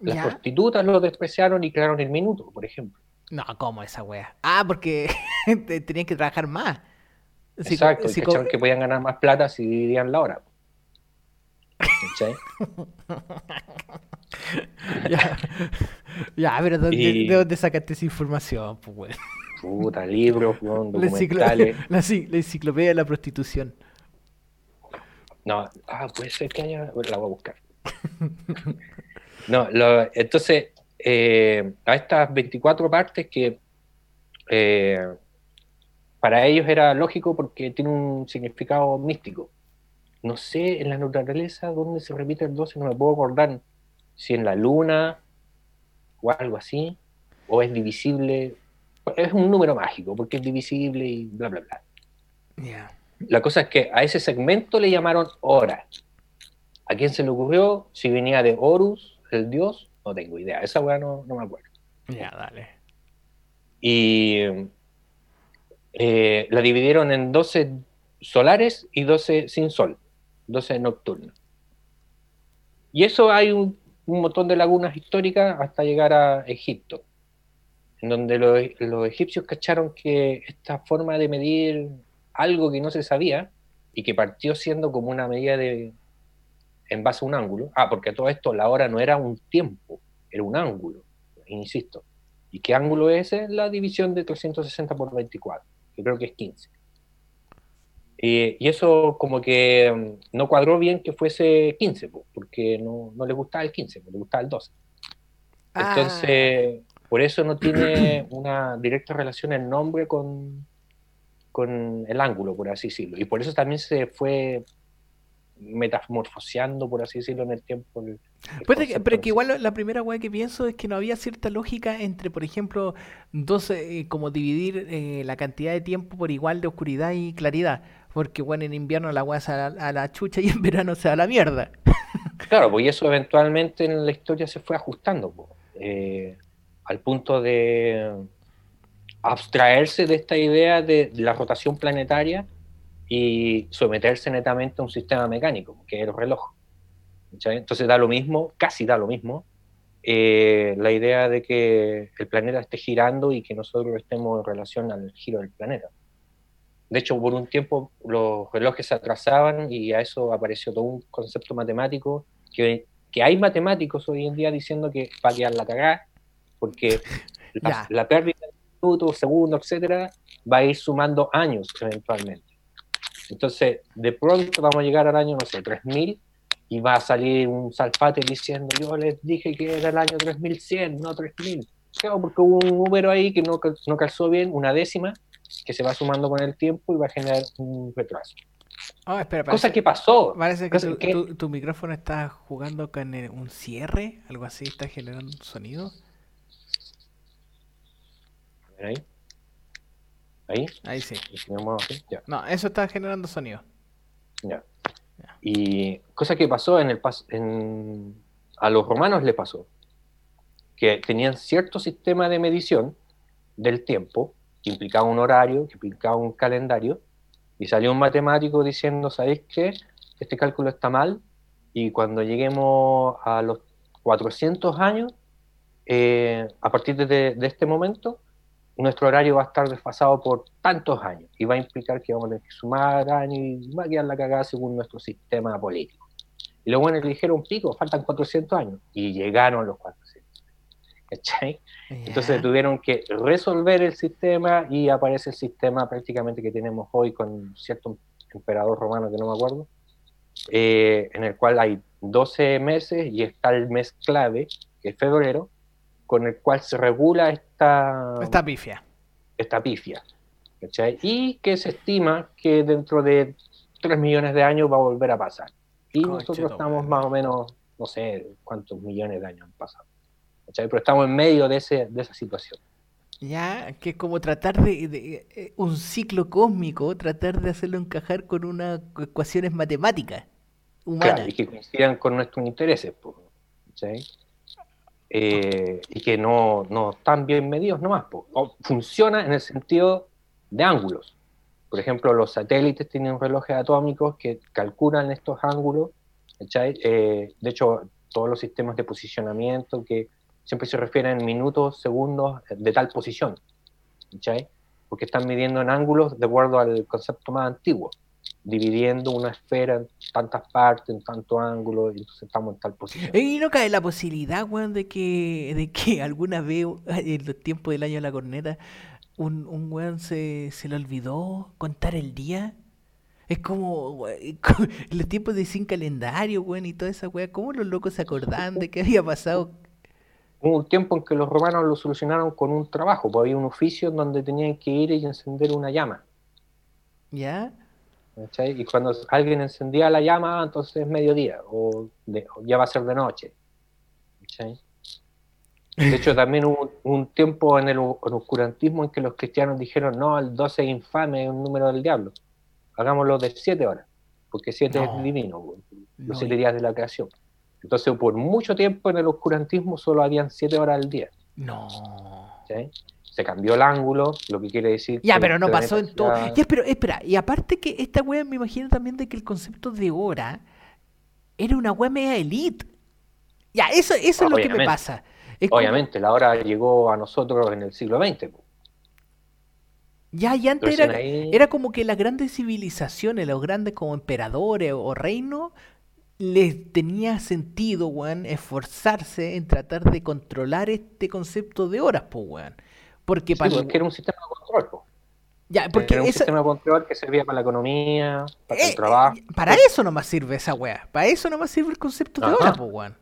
Las prostitutas lo despreciaron y crearon el minuto, por ejemplo. No, ¿cómo esa wea? Ah, porque tenían que trabajar más. Exacto, y que podían ganar más plata si dividían la hora. ya, ya, pero ¿de dónde sacaste esa información? Pues, Puta, libros, documentales. La, la, enciclopedia de la prostitución. No, ah, puede ser que haya. La voy a buscar. no, entonces, eh, a estas 24 partes que eh, para ellos era lógico porque tiene un significado místico. No sé en la naturaleza dónde se repite el 12, no me puedo acordar si en la luna o algo así, o es divisible. Es un número mágico porque es divisible y bla, bla, bla. La cosa es que a ese segmento le llamaron hora. ¿A quién se le ocurrió? Si venía de Horus, el dios, no tengo idea. Esa weá no, me acuerdo. Ya, dale. Y eh, la dividieron en 12 solares y 12 sin sol, 12 nocturnos. Y eso hay un, montón de lagunas históricas hasta llegar a Egipto, en donde los, egipcios cacharon que esta forma de medir algo que no se sabía y que partió siendo como una medida de en base a un ángulo. Ah, porque todo esto la hora no era un tiempo, era un ángulo, insisto. ¿Y qué ángulo es ese? La división de 360 por 24 que creo que es 15. y eso como que mm, no cuadró bien que fuese 15, porque no, no le gustaba el 15, le gustaba el 12. Ah. Entonces, por eso no tiene una directa relación el nombre con, con el ángulo, por así decirlo. Y por eso también se fue metamorfoseando, por así decirlo, en el tiempo. Pero que igual la primera weá que pienso es que no había cierta lógica entre, por ejemplo, dos, eh, como dividir eh, la cantidad de tiempo por igual de oscuridad y claridad. Porque, bueno, en invierno la weá se a, a la, chucha y en verano se da la mierda. claro, pues y eso eventualmente en la historia se fue ajustando, eh, al punto de abstraerse de esta idea de la rotación planetaria y someterse netamente a un sistema mecánico, que es el reloj. Entonces da lo mismo, casi da lo mismo, eh, la idea de que el planeta esté girando y que nosotros estemos en relación al giro del planeta. De hecho, por un tiempo los relojes se atrasaban y a eso apareció todo un concepto matemático que, que hay matemáticos hoy en día diciendo que va a quedar la cagada porque la, la, pérdida de minutos, segundos, etcétera, va a ir sumando años eventualmente. Entonces, de pronto vamos a llegar al año, no sé, 3000 y va a salir un salpate diciendo, yo les dije que era el año 3100, no 3000. Claro, porque hubo un número ahí que no, no calzó bien, una décima, que se va sumando con el tiempo y va a generar un retraso. Oh, espera, Cosa que pasó. Parece que, tu, micrófono está jugando con un cierre, algo así, está generando un sonido. A ver ahí. ¿Ahí? Ahí sí. No, eso está generando sonido. Ya. Y cosa que pasó en el en, a los romanos le pasó que tenían cierto sistema de medición del tiempo que implicaba un horario, que implicaba un calendario, y salió un matemático diciendo, ¿sabéis qué? Este cálculo está mal y cuando lleguemos a los 400 años, eh, a partir de, este momento, nuestro horario va a estar desfasado por tantos años y va a implicar que vamos a tener que sumar años y va a quedar la cagada según nuestro sistema político. Y luego bueno, le dijeron, pico, faltan 400 años y llegaron los 400. ¿Cachai? Entonces tuvieron que resolver el sistema y aparece el sistema prácticamente que tenemos hoy con cierto emperador romano que no me acuerdo, eh, en el cual hay 12 meses y está el mes clave, que es febrero, con el cual se regula esta... Esta pifia. Esta pifia. Y que se estima que dentro de 3 millones de años va a volver a pasar. Y nosotros estamos más o menos, no sé cuántos millones de años han pasado. Pero estamos en medio de, ese, de esa situación. Ya, que es como tratar de, eh, un ciclo cósmico, tratar de hacerlo encajar con unas ecuaciones matemáticas humanas. Claro, y que coincidan con nuestros intereses. Pues. Eh, y que no, no están bien medidos nomás. po. Funciona en el sentido de ángulos. Por ejemplo, los satélites tienen relojes atómicos que calculan estos ángulos. Eh, de hecho, todos los sistemas de posicionamiento que siempre se refieren en minutos, segundos de tal posición. Porque están midiendo en ángulos de acuerdo al concepto más antiguo, dividiendo una esfera en tantas partes, en tanto ángulo, y entonces estamos en tal posición. Y no cae la posibilidad, weón, de que, de que alguna vez en los tiempos del año de la corneta, un, un weón se, se le olvidó contar el día. Es como, en los tiempos de sin calendario, weón, y toda esa weá. ¿Cómo los locos se acordaban de qué había pasado? Hubo un tiempo en que los romanos lo solucionaron con un trabajo, pues había un oficio en donde tenían que ir y encender una llama. ¿Ya? ¿Cachai? Y cuando alguien encendía la llama, entonces es mediodía, o, de- o ya va a ser de noche. ¿cachai? De hecho, también hubo un tiempo en el, oscurantismo en que los cristianos dijeron, no, el 12 es infame, es un número del diablo. Hagámoslo de 7 horas, porque 7 No. es divino, No, los 7 días de la creación. Entonces, por mucho tiempo en el oscurantismo solo habían 7 horas al día. No. Se cambió el ángulo, lo que quiere decir Ya, que pero no pasó en todo. Ya, pero espera, y aparte que esta wea me imagino también de que el concepto de hora era una wea media elite. Ya, eso, eso es lo que me pasa. Es como- Obviamente, la hora llegó a nosotros en el siglo XX. ya, y antes era, ahí- era como que las grandes civilizaciones, los grandes como emperadores o reinos, les tenía sentido, weón, esforzarse en tratar de controlar este concepto de horas, pues, weón. Porque Sí, para pues, es que era un sistema de control. ya, porque era un esa- sistema de control que servía para la economía, para Eh, el trabajo. eh, para eso nomás sirve esa weá. Para eso nomás sirve el concepto de hora, pues, weón.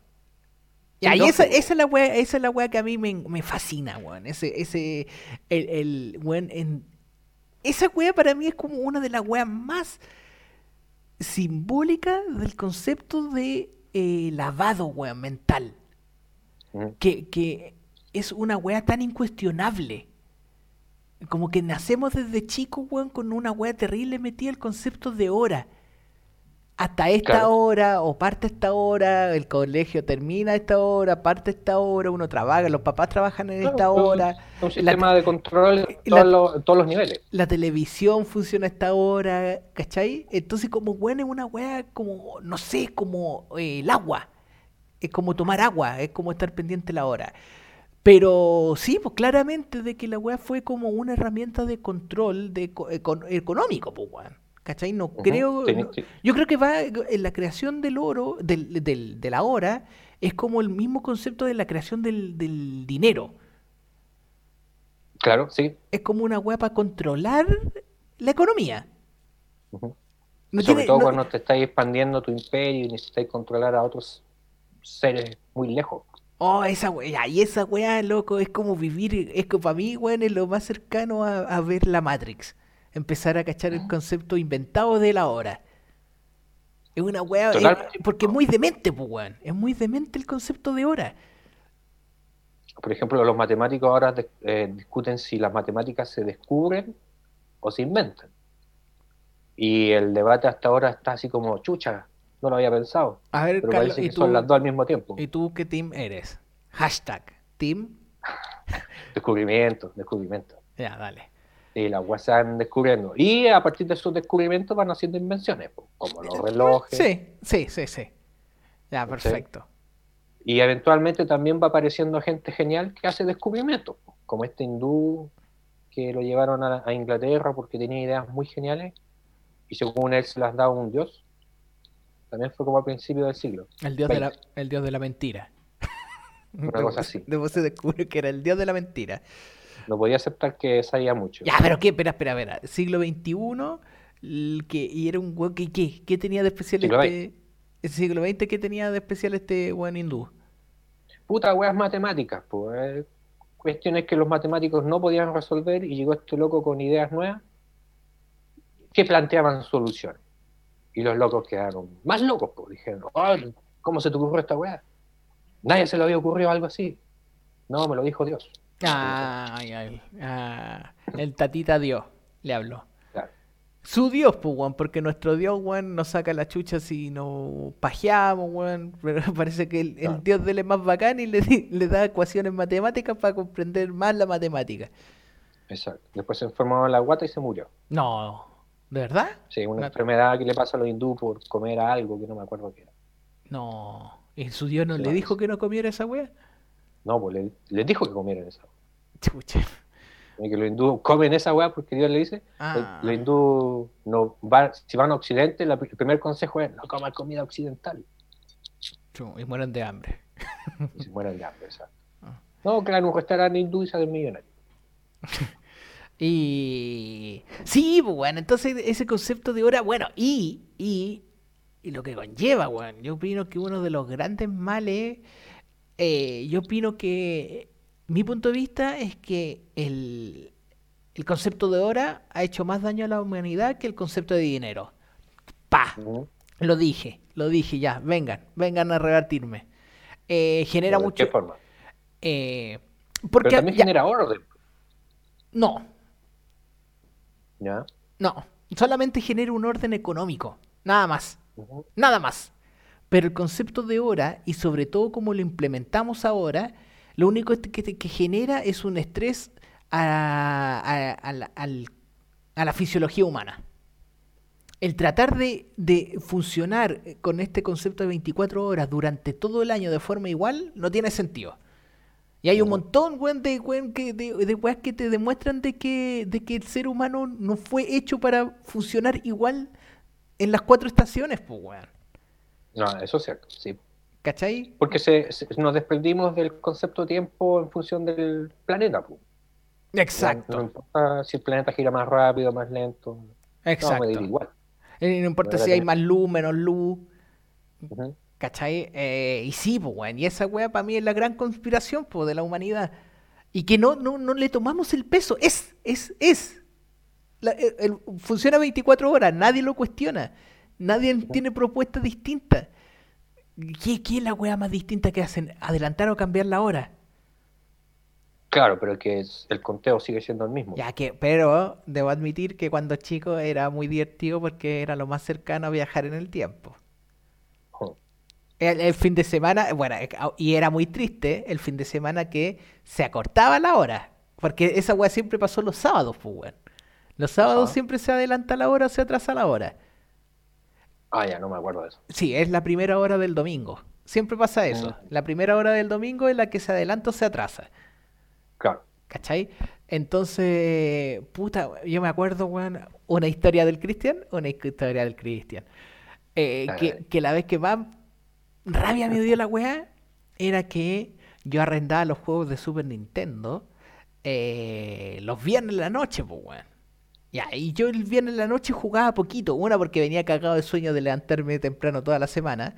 Ya, Sí, y esa, lógico. esa es la weá, esa es la weá que a mí me, me fascina, weón. Ese, ese, el, el, weón, en... Esa weá para mí es como una de las weas más simbólicas del concepto de eh, lavado, weón, mental. Ujú. Que, que es una weá tan incuestionable. Como que nacemos desde chicos, weón, con una weá terrible metida el concepto de hora. Hasta esta Claro. hora, o parte esta hora, el colegio termina a esta hora, parte esta hora, uno trabaja, los papás trabajan en esta hora, Un la sistema de control en la- todos, los, en todos los niveles. la televisión funciona a esta hora, ¿cachai? Entonces como weón es una weá como, no sé, como eh, el agua. Es como tomar agua, es como estar pendiente la hora. Pero sí, pues claramente de que la weá fue como una herramienta de control de, eco- econ- económico, pues weón. ¿Cachai? No creo... No- yo creo que va en la creación del oro, del, del- de la hora, es como el mismo concepto de la creación del, del dinero. Claro, sí. Es como una weá para controlar la economía. No Sobre tiene- todo no- cuando te estás expandiendo tu imperio y necesitas controlar a otros seres muy lejos. Oh, esa weá, y esa weá, loco, es como vivir, es que para mí, weón, es lo más cercano a, a ver la Matrix. Empezar a cachar el concepto inventado de la hora. Es una weá, es- porque es muy demente, pues, weón. Es muy demente el concepto de hora. Por ejemplo, los matemáticos ahora de- eh, discuten si las matemáticas se descubren o se inventan. Y el debate hasta ahora está así como, chucha, no lo había pensado. A ver, Pero Carlos, parece ¿y que tú, son las dos al mismo tiempo. ¿y tú qué team eres? Hashtag, team. Descubrimiento, descubrimiento. Ya, dale. Y las weas se van descubriendo. Y a partir de esos descubrimientos van haciendo invenciones, como los relojes. Sí, sí, sí, sí. Ya, perfecto. Y eventualmente también va apareciendo gente genial que hace descubrimientos, como este hindú que lo llevaron a, a Inglaterra porque tenía ideas muy geniales y según él se las da un dios. También fue como al principio del siglo. El dios de la, el dios de la mentira. Una cosa así. Después se descubre que era el dios de la mentira. No podía aceptar que sabía mucho. Ya, pero qué, espera, espera, espera. Siglo XXI, que, y era un weón que, ¿qué? ¿Qué tenía de especial Siglo este? ¿El siglo XX qué tenía de especial este weón hindú? Puta weas matemáticas, pues. Cuestiones que los matemáticos no podían resolver y llegó este loco con ideas nuevas que planteaban soluciones. Y los locos quedaron más locos, pues. Dijeron, "Ah, ¿cómo se te ocurrió esta wea? Nadie se le había ocurrido algo así. No, me lo dijo Dios. Ah, ay, ay, ah, el tatita Dios, le habló. Claro. Su Dios, pues, weón, porque nuestro Dios, weón, nos saca la chucha si nos pajeamos, weón. Pero parece que el. Dios de él es más bacán y le, le da ecuaciones matemáticas para comprender más la matemática. Exacto. Después se enfermó la guata y se murió. No, ¿de verdad? Sí, una No. enfermedad que le pasa a los hindúes por comer algo que no me acuerdo qué era. No. ¿Y su Dios no Sí, le no, dijo que no comiera esa wea? No, pues le- les dijo que comieran esa. Chucha. Y que los hindúes comen esa weá porque Dios le dice. Ah. Los hindúes no va, si van a Occidente, la- el primer consejo es no coman comida occidental. Y mueren de hambre. Y se mueren de hambre, exacto. Ah. No, claro, un restaurante hindú y se hacen millonarios. Y sí, pues bueno, entonces ese concepto de hora, bueno, y, y, y lo que conlleva, bueno, yo opino que uno de los grandes males, eh, yo opino que mi punto de vista es que el, el concepto de hora ha hecho más daño a la humanidad que el concepto de dinero. Pa, Ujú. lo dije, lo dije ya, vengan, vengan a rebatirme. Eh, genera ¿De mucho... qué forma? eh, Pero porque también ya- genera orden. no, ¿ya? No, solamente genera un orden económico, nada más, nada más. Pero el concepto de hora, y sobre todo como lo implementamos ahora, lo único que, que- genera es un estrés a, a- a la, al- a la fisiología humana. El tratar de, de funcionar con este concepto de 24 horas durante todo el año de forma igual no tiene sentido. Y hay un montón, weón, de, weón, que, de, de weas que te demuestran de que, de que el ser humano no fue hecho para funcionar igual en las cuatro estaciones, pues, weón. No, eso es cierto, sí. ¿Cachai? Porque se, se- nos desprendimos del concepto de tiempo en función del planeta. pues. No, no Exacto, importa si el planeta gira más rápido, más lento. No, exacto. me da igual. Eh, No importa si hay más luz, menos luz, Ujú. ¿Cachai? Eh, y sí, pues, weón. Y esa wea para mí es la gran conspiración, pues, de la humanidad. Y que no, no, no le tomamos el peso. Es, es, es. La- el- el- funciona 24 horas, nadie lo cuestiona. Nadie tiene propuestas distintas. ¿Qué, qué es la wea más distinta que hacen? ¿Adelantar o cambiar la hora? Claro, pero que es- el conteo sigue siendo el mismo. Ya que, pero debo admitir que cuando chico era muy divertido porque era lo más cercano a viajar en el tiempo. El, el fin de semana, bueno, eh, au- y era muy triste el fin de semana que se acortaba la hora. Porque esa weá siempre pasó los sábados, pues weón. Los sábados siempre se adelanta la hora o se atrasa la hora. Ah, ya, no me acuerdo de eso. Sí, es la primera hora del domingo. Siempre pasa eso. Mm. La primera hora del domingo es la que se adelanta o se atrasa. Claro. ¿Cachai? Entonces, puta, yo me acuerdo, weón, una historia del Cristian, una historia del Cristian. Eh, Ay. que, que la vez que más rabia me dio la weá era que yo arrendaba los juegos de Super Nintendo eh, los viernes en la noche, pues, weón. Ya, y yo el viernes en la noche jugaba poquito. Una porque venía cagado de sueño de levantarme temprano toda la semana.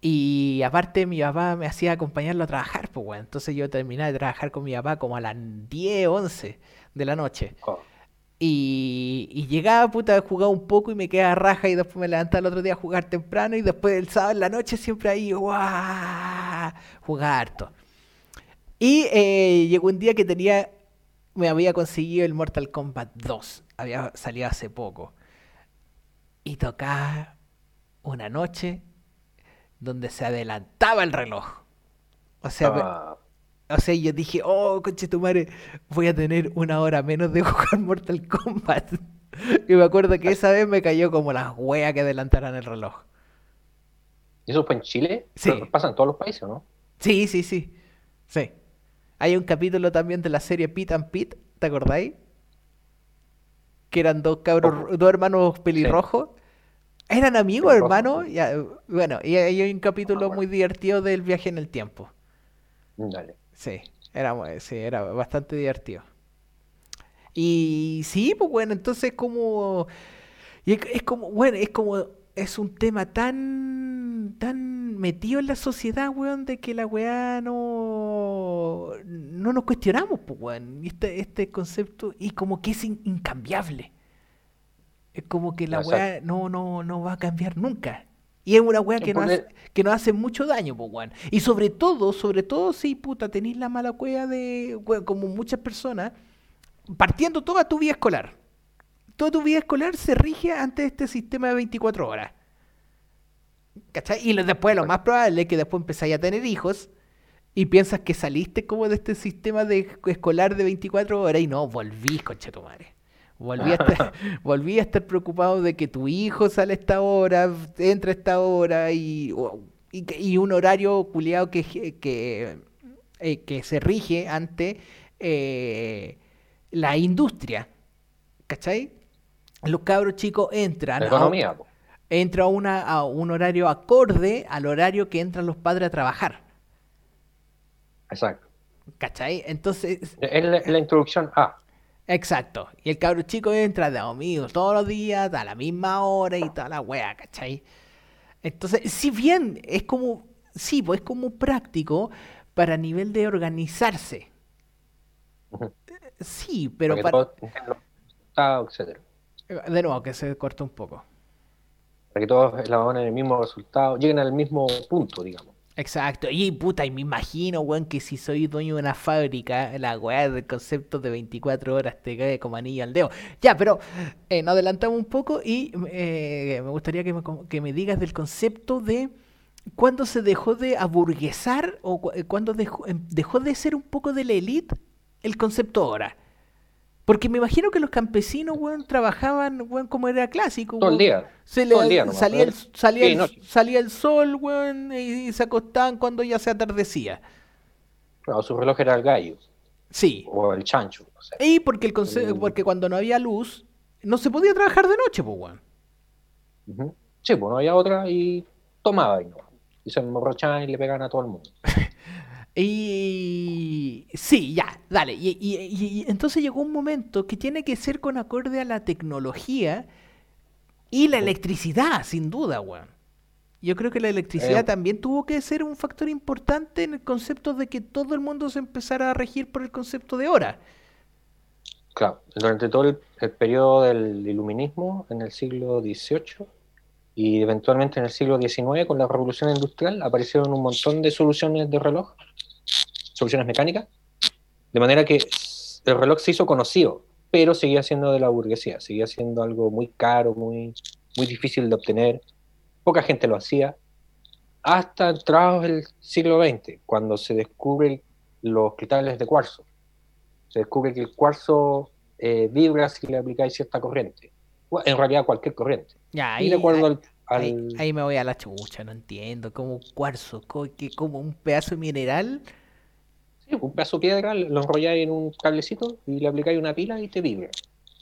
Y aparte mi papá me hacía acompañarlo a trabajar, pues, weón. Entonces yo terminaba de trabajar con mi papá como a las 10, 11 de la noche. Oh, Y, llegaba, puta, jugaba un poco y me quedaba raja y después me levantaba el otro día a jugar temprano y después el sábado en la noche siempre ahí, ¡guau! Jugaba harto. Y eh, llegó un día que tenía, me había conseguido el Mortal Kombat 2, había salido hace poco. Y tocaba una noche donde se adelantaba el reloj. O sea, o sea, yo dije, oh, conche tu madre, voy a tener una hora menos de jugar Mortal Kombat. Y me acuerdo que esa vez me cayó como las weas que adelantaran el reloj. ¿Y eso fue en Chile? Sí. Pero pasa en todos los países, ¿no? Sí, sí, sí. Sí. Hay un capítulo también de la serie Pit and Pit, ¿te acordáis? Que eran dos cabros, dos hermanos pelirrojos. Eran amigos, hermanos. bueno, y hay un capítulo muy divertido del viaje en el tiempo. Dale. Sí, era, sí, era bastante divertido. Y sí, pues bueno, entonces como... y es, es como, bueno, es como... Es un tema tan... tan metido en la sociedad, weón, de que la weá no... No nos cuestionamos, pues, weón. Este, este concepto, y como que es in- incambiable. Es como que la Exacto. weá no, no, no va a cambiar nunca. Y es una weá que nos, Porque- hace, que nos hace mucho daño, pues, weón. Y sobre todo, sobre todo, si, puta, tenéis la mala cueva de, weón, como muchas personas, partiendo toda tu vida escolar. toda tu vida escolar se rige ante este sistema de 24 horas. ¿Cachai? Y después lo más probable es que después empezáis a tener hijos y piensas que saliste como de este sistema de escolar de 24 horas y no, volvís, concha tu madre. Volví a, estar, volví a estar preocupado de que tu hijo sale a esta hora, entra a esta hora y, un horario culiado que, que, eh, que se rige ante eh, la industria. ¿Cachai? Los cabros chicos entran La a- economía, po. entra a, una, a un horario acorde al horario que entran los padres a trabajar. Exacto. ¿Cachai? Entonces, Es la, la introducción A. exacto. Y el cabro chico entra de amigos todos los días, a la misma hora y toda la wea, ¿cachai? Entonces, si bien es como, sí, pues es como práctico para nivel de organizarse. Sí, pero para todos etcétera. De nuevo, que se corta un poco. Para que todos elaboren el mismo resultado, lleguen al mismo punto, digamos. Exacto, y puta, y me imagino, weón, que si soy dueño de una fábrica, la weá del concepto de 24 horas te cae como anillo al dedo. Ya, pero eh, nos adelantamos un poco y eh, me gustaría que me, que me digas del concepto de cuándo se dejó de aburguesar o cu- cuándo dejó, em, dejó de ser un poco de la élite el concepto hora. Porque me imagino que los campesinos, weón, trabajaban, weón, como era clásico. Todo el weón. día. Se todo le- el día nomás, salía, el, ¿verdad? salía, Sí, el, noche. salía el sol, weón, y, se acostaban cuando ya se atardecía. Claro, su reloj era el gallo Sí. o el chancho. no sé. Y porque, el conce- porque cuando no había luz, no se podía trabajar de noche, pues, weón. Ujú. Sí, pues no había otra y tomaba y no. Y se emborrachaban y le pegaban a todo el mundo. Y sí, ya, dale. Y, y- y- y entonces llegó un momento que tiene que ser con acorde a la tecnología y la electricidad, sin duda, weón. Yo creo que la electricidad Eh. también tuvo que ser un factor importante en el concepto de que todo el mundo se empezara a regir por el concepto de hora. Claro, durante todo el, el periodo del iluminismo en el siglo XVIII y eventualmente en el siglo XIX con la revolución industrial aparecieron un montón de soluciones de reloj, soluciones mecánicas, de manera que el reloj se hizo conocido, pero seguía siendo de la burguesía, seguía siendo algo muy caro, muy, muy difícil de obtener, poca gente lo hacía, hasta entrados el siglo XX, cuando se descubren los cristales de cuarzo. Se descubre que el cuarzo eh, vibra si le aplicáis cierta corriente. En realidad cualquier corriente. Ya, Y ahí, de acuerdo al, al- ahí- ahí me voy a la chucha, no entiendo. Como un cuarzo, co- que como un pedazo de mineral. Sí, un pedazo de piedra, lo enrolláis en un cablecito y le aplicáis una pila y te vibra.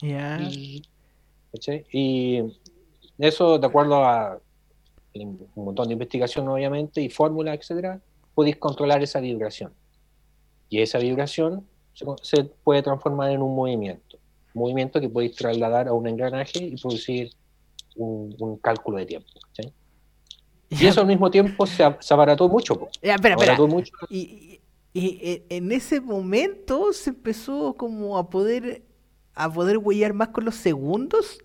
Ya. Y. Y eso, de acuerdo a un montón de investigación, obviamente, y fórmulas, etcétera, podéis controlar esa vibración. Y esa vibración se, se puede transformar en un movimiento. Movimiento que podéis trasladar a un engranaje y producir un, un cálculo de tiempo. ¿cachai? Y eso al mismo tiempo se, se abarató mucho. Ya, espera, mucho. Y, y- y e- en ese momento se empezó como a poder a poder huellar más con los segundos.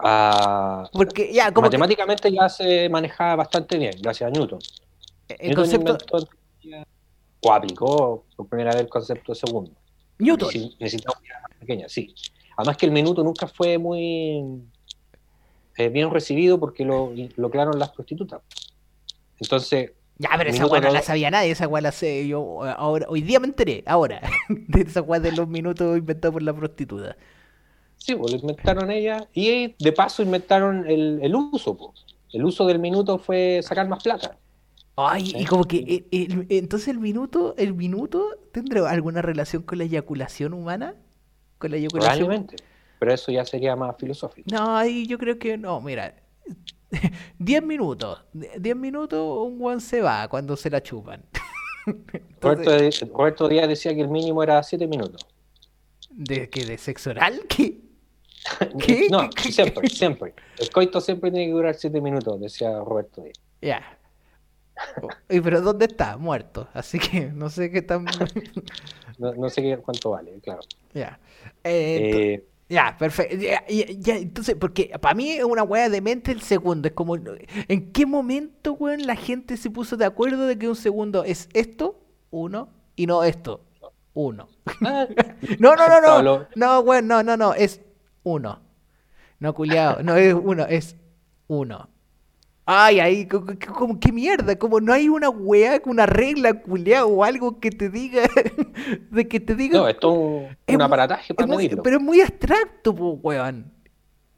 a- Porque ya, como que matemáticamente ya se manejaba bastante bien, gracias a Newton. el Newton concepto inventó o aplicó por primera vez el concepto de segundo. Newton. Sí, necesitamos una más pequeña, sí. Además que el minuto nunca fue muy eh, bien recibido porque lo, lo crearon las prostitutas. Entonces, Ya, pero esa weá no la sabía nadie, esa weá la sé yo eh, ahora, hoy día me enteré, ahora, de esa weá de los minutos inventados por la prostituta. sí, pues lo inventaron ellas y de paso inventaron el, el uso. pues. El uso del minuto fue sacar más plata. Ay, y Sí. como que el- el- entonces el minuto, el minuto tendrá alguna relación con la eyaculación humana? Con la eyaculación. Probablemente. Pero eso ya sería más filosófico. No, ahí yo creo que no, mira. 10 minutos. 10 minutos un guan se va cuando se la chupan. Roberto, Entonces, Roberto Díaz decía que el mínimo era 7 minutos. ¿de qué? ¿De sexo oral? ¿Qué? ¿Qué? No, ¿Qué- qué- siempre, siempre. El coito siempre tiene que durar 7 minutos, decía Roberto Díaz. Ya. Y, pero ¿dónde está? Muerto. Así que no sé qué tan... No, no sé qué, cuánto vale, claro. ya. Eh, Eh, Ya, perfecto. Ya, ya, ya, entonces, porque para mí es una weá de mente el segundo. Es como, ¿en qué momento, weón, la gente se puso de acuerdo de que un segundo es esto, uno, y no esto, uno? No, no, no, no. Pablo. No, weón, no, no, no. Es Uno. No, culiado. No es uno, es uno. Ay, co- como, qué mierda, como no hay una weá, una regla, culiado, o algo que te diga, de que te diga, No, esto es un, Es un mu- aparataje para muy- medirlo. pero es muy abstracto, po, weón.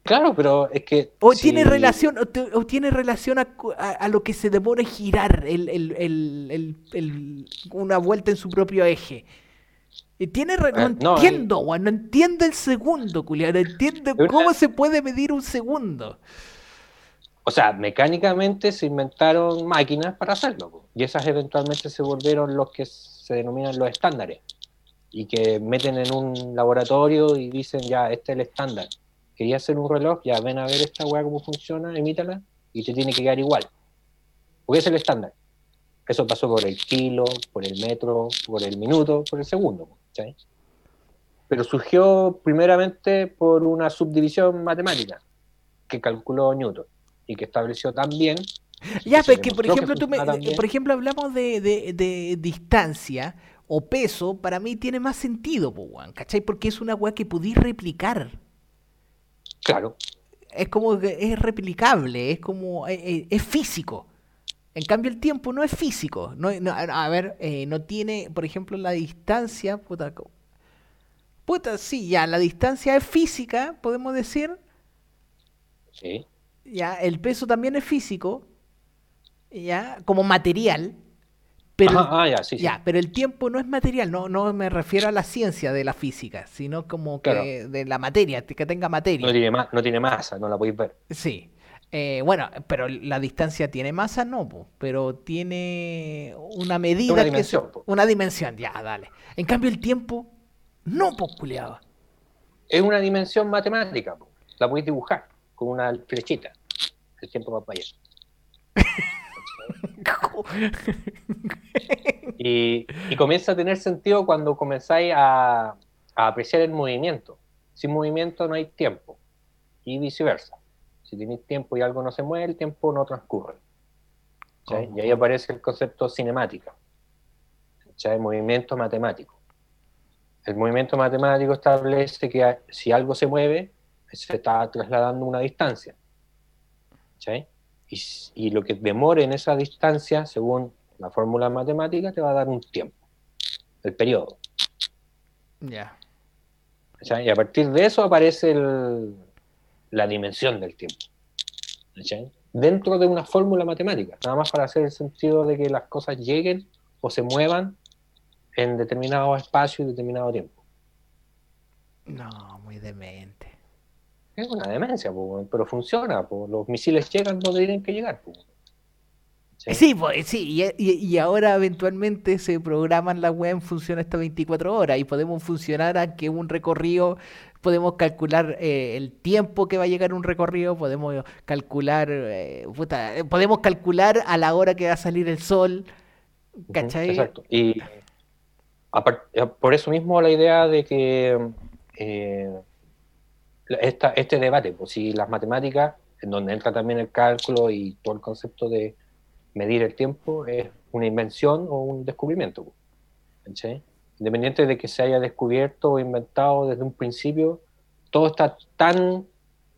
Claro, pero es que. O si- tiene relación, o, te- o tiene relación a, cu- a- a lo que se demora en girar el, el- el- el- el- una vuelta en su propio eje. Y tiene no Eh, no, entiendo, weón, no entiendo el segundo, culiao, no entiendo cómo se puede medir un segundo. O sea, mecánicamente se inventaron máquinas para hacerlo. Y esas eventualmente se volvieron los que se denominan los estándares. Y que meten en un laboratorio y dicen, ya, este es el estándar. Quería hacer un reloj, ya ven a ver esta weá cómo funciona, emítala, y te tiene que quedar igual. Porque es el estándar. Eso pasó por el kilo, por el metro, por el minuto, por el segundo. ¿cachai? Pero surgió primeramente por una subdivisión matemática que calculó Newton y que estableció también Ya, pero que por demostró que ejemplo, tú me- bien. por ejemplo, hablamos de, de- de distancia o peso, para mí tiene más sentido, po, weón, ¿cachai? Porque es una weá que podís replicar. Claro, Es como que es replicable, es como, eh, eh, es físico. En cambio el tiempo no es físico. No, no, a ver, eh, no tiene, por ejemplo, la distancia, puta, puta, sí, ya, la distancia es física, podemos decir, sí. Ya, el peso también es físico, ya, como material, pero, Ajá, ah, ya, sí, sí. ya, pero el tiempo no es material, no, no me refiero a la ciencia de la física, sino como que Claro. de la materia, que tenga materia. No tiene, ma- no tiene masa, no la podéis ver. Sí. Eh, bueno, pero la distancia tiene masa, no, po, pero tiene una medida Una que dimensión, po. una dimensión, ya, dale. En cambio el tiempo, no, pues. Es una dimensión matemática, po. la podéis dibujar con una flechita. El tiempo va para allá. Y, y comienza a tener sentido cuando comenzáis a, a apreciar el movimiento. Sin movimiento no hay tiempo. Y viceversa. Si tenéis tiempo y algo no se mueve, el tiempo no transcurre. ¿cachai? Y ahí aparece el concepto cinemática. ¿cachai? Movimiento matemático. El movimiento matemático establece que si algo se mueve, se está trasladando una distancia. Y, lo que demore en esa distancia, según la fórmula matemática, te va a dar un tiempo, el periodo. Ya. ¿cachai? Y a partir de eso aparece el- la dimensión del tiempo. Dentro de una fórmula matemática, nada más para hacer el sentido de que las cosas lleguen o se muevan en determinado espacio y determinado tiempo. No, muy demente. Es una demencia, po, pero funciona. po. Los misiles llegan donde tienen que llegar. po. ¿Sí? Sí, pues, sí, y, y- y ahora eventualmente se programan la web en función a estas 24 horas y podemos funcionar a que un recorrido, podemos calcular eh, el tiempo que va a llegar un recorrido, podemos calcular, eh, puta, eh, podemos calcular a la hora que va a salir el sol, ¿cachai? Exacto. Y eh, por eso mismo la idea de que eh, esta- este debate, pues si las matemáticas, en donde entra también el cálculo y todo el concepto de medir el tiempo, es una invención o un descubrimiento. pues, ¿cachai? Independiente de que se haya descubierto o inventado desde un principio, todo está tan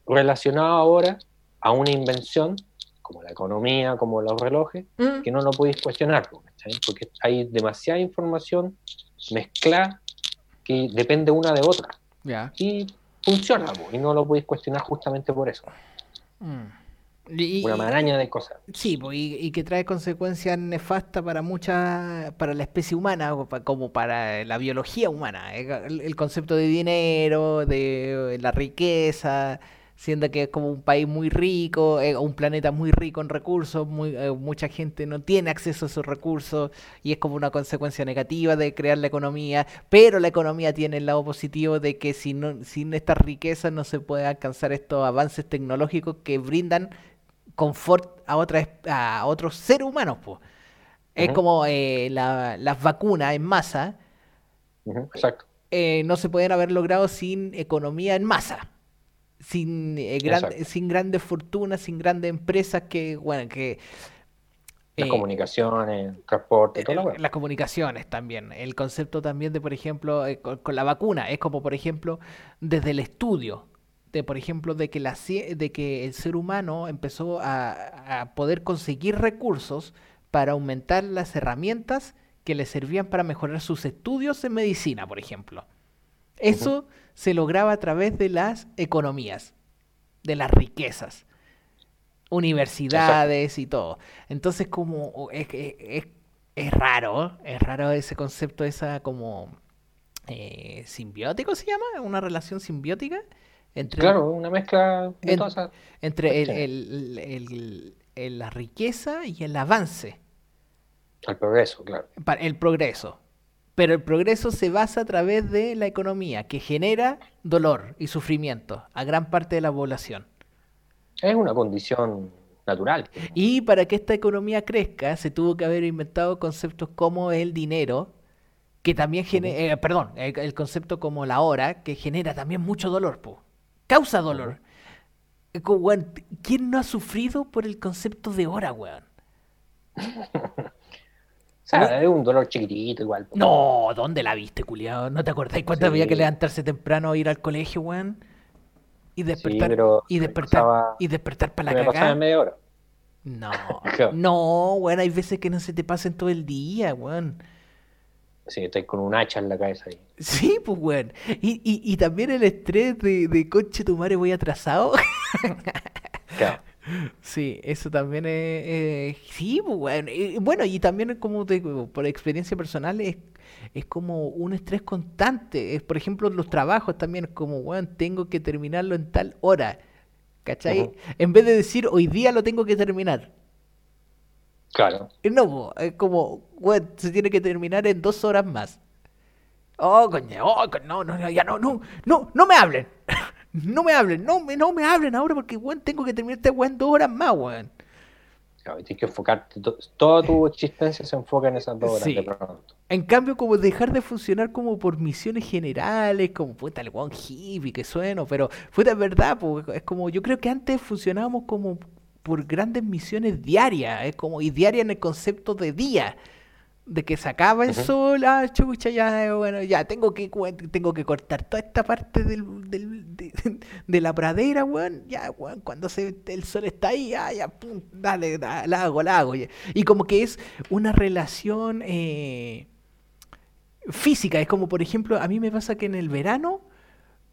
relacionado ahora a una invención, como la economía, como los relojes, Mm, que no lo podéis cuestionar, po, ¿cachai? porque hay demasiada información mezclada que depende una de otra ya. y funciona y no lo podéis cuestionar justamente por eso. Mm. Y- Una maraña de cosas. Sí, y, y que trae consecuencias nefastas para muchas, para la especie humana, como para la biología humana. eh, El, el concepto de dinero, de la riqueza, siendo que es como un país muy rico, eh, un planeta muy rico en recursos, muy, eh, mucha gente no tiene acceso a esos recursos y es como una consecuencia negativa de crear la economía, pero la economía tiene el lado positivo de que si no, sin estas riquezas no se puede alcanzar estos avances tecnológicos que brindan confort a otras a otros seres humanos es como eh, la- las vacunas en masa Exacto. no se pueden haber logrado sin economía en masa sin eh, gran- sin grandes fortunas sin grandes empresas que bueno que Las eh, comunicaciones, transporte, eh, wea. las comunicaciones también. El concepto también de, por ejemplo, eh, con, con la vacuna, es como, por ejemplo, desde el estudio de por ejemplo, de que, la, de que el ser humano empezó a, a poder conseguir recursos para aumentar las herramientas que le servían para mejorar sus estudios en medicina, por ejemplo. Eso se lograba a través de las economías, de las riquezas, universidades y todo. Entonces, como es, es- es- raro, es raro ese concepto, esa como eh, simbiótico se llama, una relación simbiótica entre, Claro, una mezcla de En- todas esas. entre el- el- el- el- la riqueza y el avance, El progreso, claro. el progreso. Pero el progreso se basa a través de la economía, que genera dolor y sufrimiento a gran parte de la población. Es una condición natural. Y para que esta economía crezca, se tuvo que haber inventado conceptos como el dinero, que también genera, perdón, el, el concepto como la hora, que genera también mucho dolor, po. causa dolor. Weón, ¿Quién no ha sufrido por el concepto de hora, weón? Sea, es un dolor chiquitito igual. No, ¿dónde la viste, culiado? ¿No te acordás cuánto había que Sí. levantarse temprano a ir al colegio, weón? Y despertar, pero y me despertar, pasaba- y despertar para la me cagada. en media hora. No, no, weón, hay veces que no se te pasen todo el día, weón. Sí, estoy con un hacha en la cabeza ahí. Sí, pues, weón. Y, y, y también el estrés de, de conche tu madre voy atrasado. Claro. Sí, eso también es... eh, sí, pues, weón. Y, bueno, y también como te digo, por experiencia personal es, es como un estrés constante. Es, por ejemplo, los trabajos también es como, weón, tengo que terminarlo en tal hora. ¿Cachai? En vez de decir, hoy día lo tengo que terminar. Claro. No, es como, weón, se tiene que terminar en dos horas más. Oh, coño, oh, no, no, ya no, no, no, no me hablen. No me hablen, no me, no me hablen ahora porque, weón, tengo que terminar este weón dos horas más, weón. Claro, tienes que enfocarte. to- Toda tu existencia se enfoca en esas dos horas Sí. de pronto. En cambio, como dejar de funcionar como por misiones generales, como puta el weón hippie que sueno, pero puta es verdad, po, es como, yo creo que antes funcionábamos como por grandes misiones diarias, es como, y diaria en el concepto de día, de que sacaba el Ujú. sol, ah, chucha, ya, eh, bueno, ya, tengo que, tengo que cortar toda esta parte del, del- de, de la pradera, weón, ya, weón, cuando se, el sol está ahí, ya, ya, pum, dale, da- la hago, la hago, ya. y como que es una relación, eh, física. Es como, por ejemplo, a mí me pasa que en el verano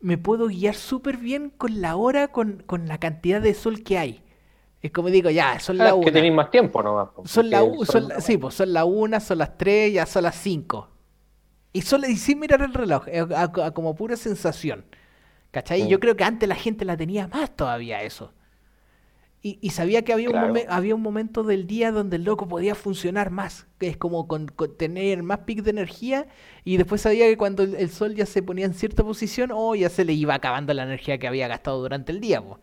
me puedo guiar súper bien con la hora, con, con la cantidad de sol que hay. Es como digo, ya, son Ah, la es que una. tenéis más tiempo nomás. Son la, u- son sí, pues son la una, son las tres, ya son las cinco. Y, solo, y sin mirar el reloj, eh, a- a- como pura sensación. ¿Cachai? Y Mm. yo creo que antes la gente la tenía más todavía eso. Y, y sabía que había, Claro. un momen- había un momento del día donde el loco podía funcionar más, que es como con, con tener más pic de energía, y después sabía que cuando el, el sol ya se ponía en cierta posición, oh, ya se le iba acabando la energía que había gastado durante el día. po.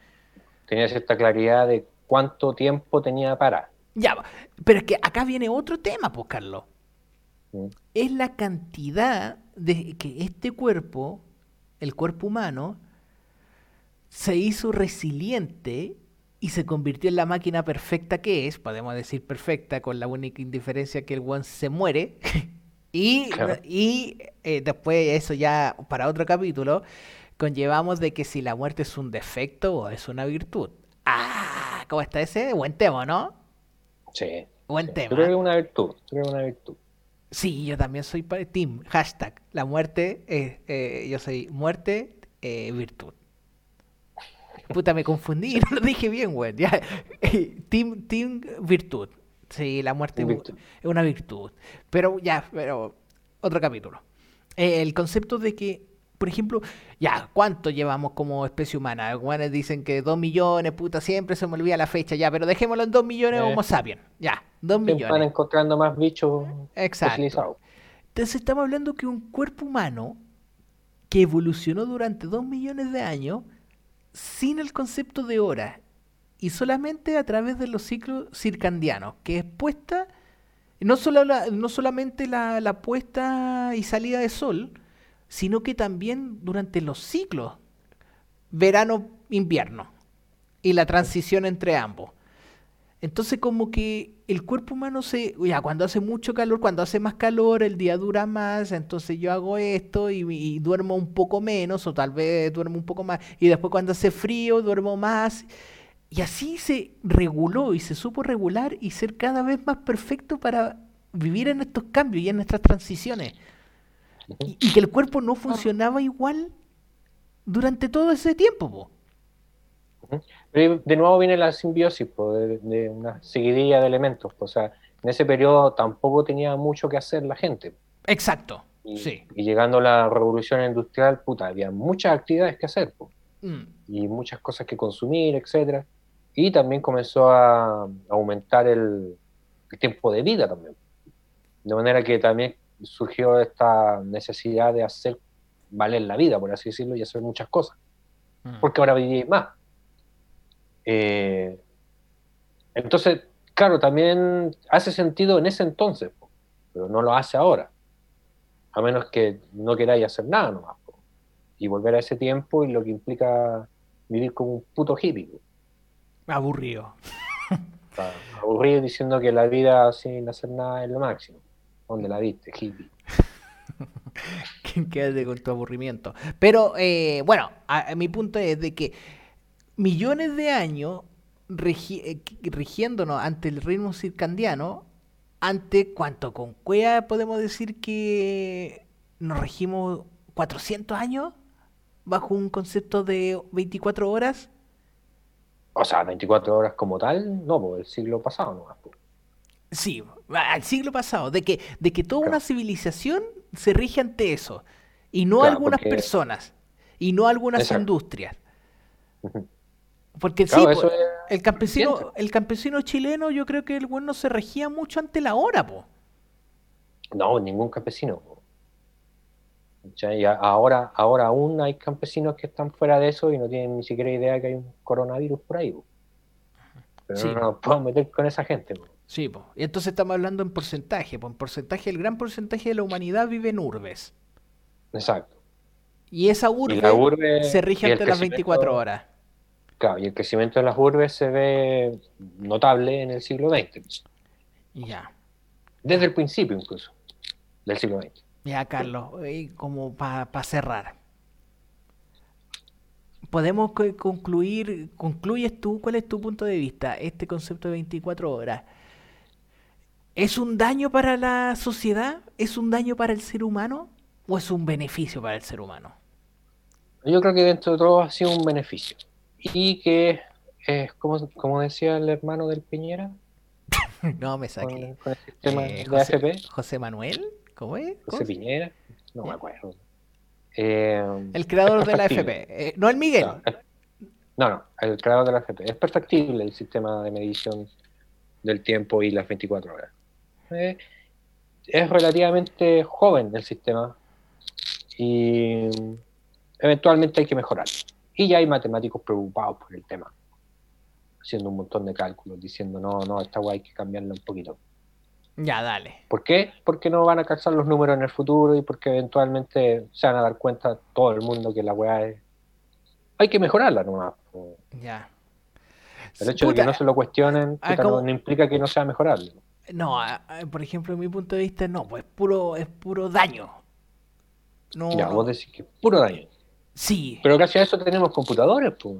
Tenía cierta claridad de cuánto tiempo tenía para. Ya, pero es que acá viene otro tema, pues, Carlos. Es la cantidad de que este cuerpo, el cuerpo humano, se hizo resiliente y se convirtió en la máquina perfecta que es, podemos decir perfecta, con la única indiferencia que el one se muere. y Claro. y eh, después, eso ya para otro capítulo, conllevamos de que si la muerte es un defecto o es una virtud. Ah, ¿cómo está ese? Buen tema, ¿no? Sí. Buen sí. tema. Yo creo que es una virtud. Yo creo que es una virtud. Sí, yo también soy pa- team. Hashtag. La muerte es. eh, yo soy muerte, eh, virtud. Puta, me confundí, no lo dije bien, güey. Ya. team, team, virtud. Sí, la muerte es Virtud. es una virtud. Pero ya, pero. Otro capítulo. Eh, el concepto de que, por ejemplo, ya, ¿cuánto llevamos como especie humana? Algunos dicen que dos millones, puta, siempre se me olvida la fecha, ya, pero dejémoslo en dos millones Eh. Homo sapiens. Ya, dos Siempre van millones. encontrando más bichos Exacto. Entonces estamos hablando que un cuerpo humano que evolucionó durante dos millones de años sin el concepto de hora y solamente a través de los ciclos circandianos, que es puesta, no, solo la- no solamente la, la puesta y salida de sol, sino que también durante los ciclos, verano-invierno, y la transición entre ambos. Entonces como que el cuerpo humano se, ya cuando hace mucho calor, cuando hace más calor, el día dura más, entonces yo hago esto y, duermo un poco menos o tal vez duermo un poco más y después cuando hace frío duermo más. Y así se reguló y se supo regular y ser cada vez más perfecto para vivir en estos cambios y en nuestras transiciones. Y, y que el cuerpo no funcionaba igual durante todo ese tiempo. po. Pero de nuevo viene la simbiosis po, de, de una seguidilla de elementos. po. O sea, en ese periodo tampoco tenía mucho que hacer la gente. Exacto. Y, Sí. y llegando a la revolución industrial, puta, había muchas actividades que hacer Mm. y muchas cosas que consumir, etcétera. Y también comenzó a aumentar el, el tiempo de vida también. De manera que también surgió esta necesidad de hacer valer la vida, por así decirlo, y hacer muchas cosas. Mm. porque ahora vivís más. Eh, entonces, claro, también hace sentido en ese entonces, po, pero no lo hace ahora. A menos que no queráis hacer nada nomás. po, y volver a ese tiempo y lo que implica vivir como un puto hippie. po. Aburrido. Aburrido diciendo que la vida sin hacer nada es lo máximo. ¿Dónde la viste, hippie? Quédate con tu aburrimiento. Pero eh, bueno, a- a mi punto es de que millones de años regi- eh, rigiéndonos ante el ritmo circadiano, ante cuánto con cuea podemos decir que nos regimos 400 años bajo un concepto de 24 horas. O sea, 24 horas como tal, no, por el siglo pasado nomás. Sí, al siglo pasado, de que, de que toda una civilización se rige ante eso, y no Claro, algunas porque- personas, y no algunas Exacto. industrias. Porque Claro, sí, po, es el campesino, el campesino chileno, yo creo que el bueno no se regía mucho ante la hora, po. No, ningún campesino. Y ahora, ahora aún hay campesinos que están fuera de eso y no tienen ni siquiera idea que hay un coronavirus por ahí. po. Pero Sí. no nos podemos meter con esa gente. po. Sí, po. Y entonces estamos hablando en porcentaje, po. En porcentaje, el gran porcentaje de la humanidad vive en urbes. Exacto. Y esa Y urbe, la urbe se rige ante las crecimiento- 24 horas. Claro, y el crecimiento de las urbes se ve notable en el siglo XX. Ya. Desde el principio incluso del siglo XX. Ya, Carlos, eh, como para cerrar. Podemos co- concluir, concluyes tú, ¿cuál es tu punto de vista? Este concepto de 24 horas. ¿Es un daño para la sociedad? ¿Es un daño para el ser humano? ¿O es un beneficio para el ser humano? Yo creo que dentro de todo ha sido un beneficio. Y que, eh, como, como decía el hermano del Piñera, No me saqué. con el sistema Eh, de José, AFP, José Manuel, ¿cómo es? ¿Cómo José Piñera, no me ¿Ya? acuerdo. Eh, El creador de la perfectible. FP. Eh, no el Miguel. No, no, no, el creador de la AFP. Es perfectible el sistema de medición del tiempo y las 24 horas. Eh, es relativamente joven el sistema y eventualmente hay que mejorar. Y ya hay matemáticos preocupados por el tema, haciendo un montón de cálculos, diciendo, no, no, esta guay hay que cambiarla un poquito. Ya, dale. ¿Por qué? Porque no van a calzar los números en el futuro y porque eventualmente se van a dar cuenta todo el mundo que la weá es... Hay que mejorarla nomás. El hecho de que no se lo cuestionen ah, no implica que no sea mejorable. No, a- a- por ejemplo, en mi punto de vista, no, pues puro, es puro daño. No, Ya, vos decís que es puro daño. sí, Pero gracias a eso tenemos computadores. po.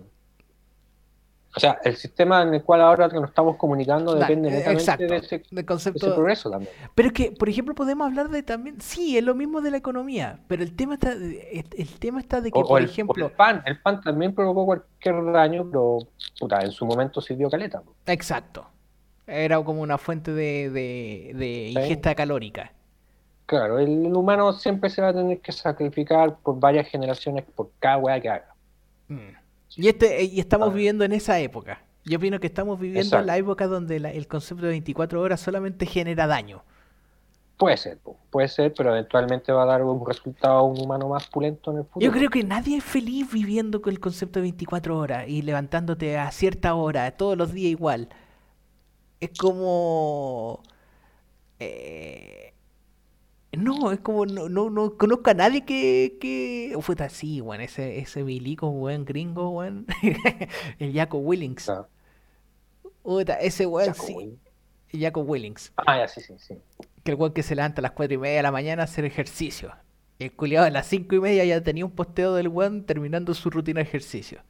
O sea, el sistema en el cual ahora que nos estamos comunicando Da- depende eh, netamente exacto, de ese, de del ese concepto. progreso también. Pero es que, por ejemplo, podemos hablar de también, sí, es lo mismo de la economía, pero el tema está, de- el, tema está de que, O, por el, ejemplo, el pan. El pan también provocó cualquier daño, pero puta, en su momento sirvió caleta. po. exacto, era como una fuente de, de, de Sí. ingesta calórica. Claro, el, el humano siempre se va a tener que sacrificar por varias generaciones por cada weá que haga. Mm. Y, este, y estamos Ah. viviendo en esa época. Yo opino que estamos viviendo en la época donde la- el concepto de 24 horas solamente genera daño. Puede ser, puede ser, pero eventualmente va a dar un resultado a un humano más pulento en el futuro. Yo creo que nadie es feliz viviendo con el concepto de 24 horas y levantándote a cierta hora, todos los días igual. Es como... eh, no, es como... No, no, no conozco a nadie que... que... Fue así, weón. Ese, ese milico, weón, gringo, weón. el Jaco Willings. Claro. Puta, ese weón sí. Willings. Jaco Willings. Ah, ya, sí, sí, sí. Que el weón que se levanta a las 4 y media de la mañana a hacer ejercicio. Y el culiado a las 5 y media ya tenía un posteo del weón terminando su rutina de ejercicio.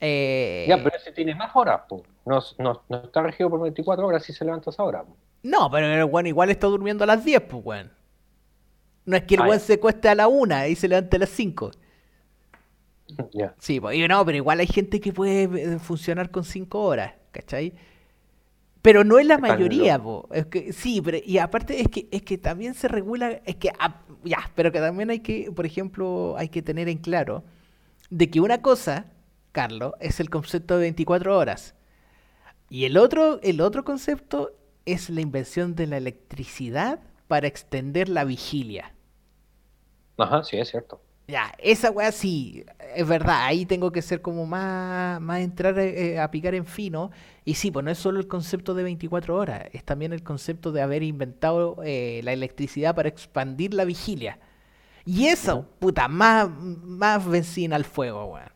Eh, Ya, pero ese tiene más horas, po. No, no, no está regido por 24 horas si se levanta a esa hora. po. No, pero el weón igual está durmiendo a las 10, pues weón. No es que el weón se cueste a la 1 y se levante a las 5. Ya. Sí, pues, y no, pero igual hay gente que puede eh, funcionar con 5 horas, ¿cachai? Pero no es la mayoría, po. Es que, sí, pero y aparte es que es que también se regula, es que ah, ya, pero que también hay que, por ejemplo, hay que tener en claro de que una cosa, Carlos, es el concepto de 24 horas. Y el otro, el otro concepto es la invención de la electricidad para extender la vigilia. Ajá, sí, es cierto. Ya, esa weá sí, es verdad, ahí tengo que ser como más, más entrar eh, a picar en fino. Y sí, pues no es solo el concepto de 24 horas, es también el concepto de haber inventado eh, la electricidad para expandir la vigilia. Y eso, puta, más, más benzina al fuego, weón.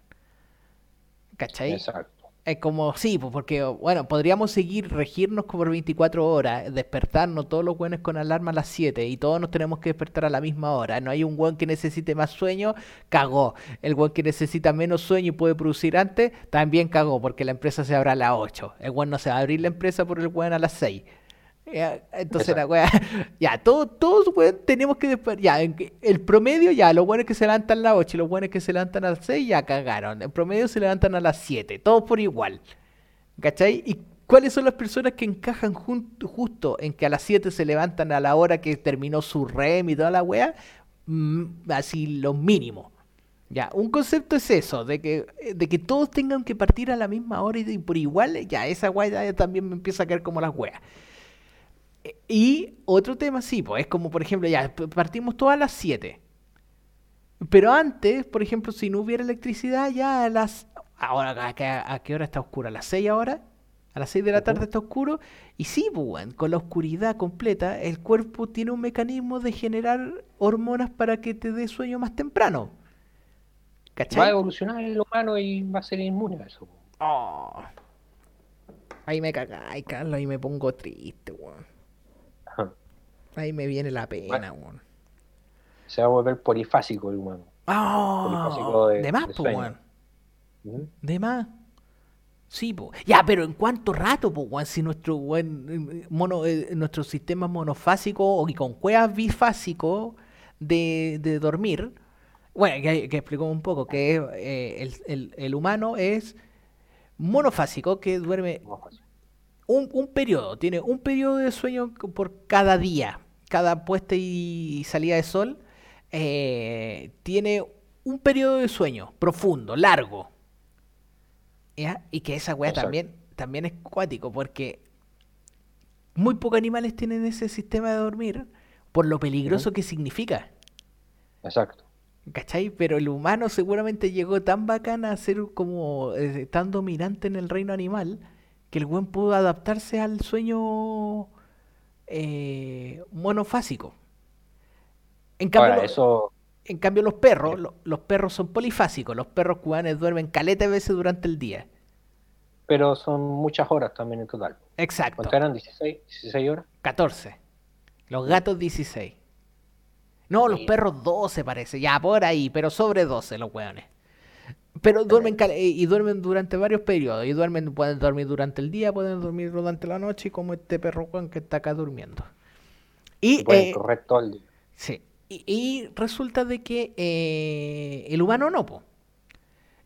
¿Cachai? Exacto. Es como, sí, pues porque, bueno, podríamos seguir regirnos por 24 horas, despertarnos todos los buenos con alarma a las 7 y todos nos tenemos que despertar a la misma hora. No hay un buen que necesite más sueño, cagó. El buen que necesita menos sueño y puede producir antes, también cagó, porque la empresa se abre a las 8. El buen no se va a abrir la empresa por el buen a las 6. Entonces la weá, ya, todos, todos weón, tenemos que ya, el promedio ya, los buenos que se levantan a las 8 y los buenos que se levantan a las 6 ya cagaron, en promedio se levantan a las 7, todos por igual, ¿cachai? ¿Y cuáles son las personas que encajan justo en que a las 7 se levantan a la hora que terminó su REM y toda la weá? Mm, así lo mínimo. Ya, un concepto es eso, de que, de que todos tengan que partir a la misma hora y, por igual, ya, esa weá ya también me empieza a caer como las weas. Y otro tema, sí, pues es como, por ejemplo, ya partimos todas a las 7. Pero antes, por ejemplo, si no hubiera electricidad, ya a las. Ahora, ¿a qué, hora está oscuro? ¿A las 6 ahora? A las 6 de la tarde está oscuro. Y sí, pues, con la oscuridad completa, el cuerpo tiene un mecanismo de generar hormonas para que te dé sueño más temprano. Va a ¿Cachai? evolucionar el humano y va a ser inmune a eso. Oh. Ahí me cagáis, Carlos, ahí me pongo triste, weón. Ahí me viene la pena, weón. Se va a volver polifásico el humano. Polifásico Ah, de- de más, de po, sueño. weón. De más. Sí, po. Ya, pero ¿en cuánto rato, po, weón? Si nuestro weón, eh, mono, eh, nuestro sistema monofásico o y con cuevas bifásico de, de dormir. Bueno, que, que explicó un poco que eh, el, el- el humano es monofásico, que duerme un, un periodo, tiene un periodo de sueño por cada día, cada puesta y salida de sol, eh, tiene un periodo de sueño profundo, largo. ¿Ya? Y que esa weá también, también es cuático, porque muy pocos animales tienen ese sistema de dormir por lo peligroso que significa. Exacto. ¿Cachai? Pero el humano seguramente llegó tan bacana a ser como eh, tan dominante en el reino animal que el buen pudo adaptarse al sueño eh, monofásico. En cambio, Ahora, lo- eso, en cambio los perros, lo- los perros son polifásicos. Los perros cubanes duermen caleta veces durante el día. pero son muchas horas también en total. Exacto. ¿Cuántas eran? ¿16? ¿16 horas? 14. Los gatos 16. No, los perros 12 parece. Ya, por ahí, pero sobre 12 los hueones. Pero duermen y duermen durante varios periodos. Y duermen, pueden dormir durante el día, pueden dormir durante la noche, como este perro Juan que está acá durmiendo. Y, Pueden eh, el día. sí. Y, y resulta de que eh, el humano no, po.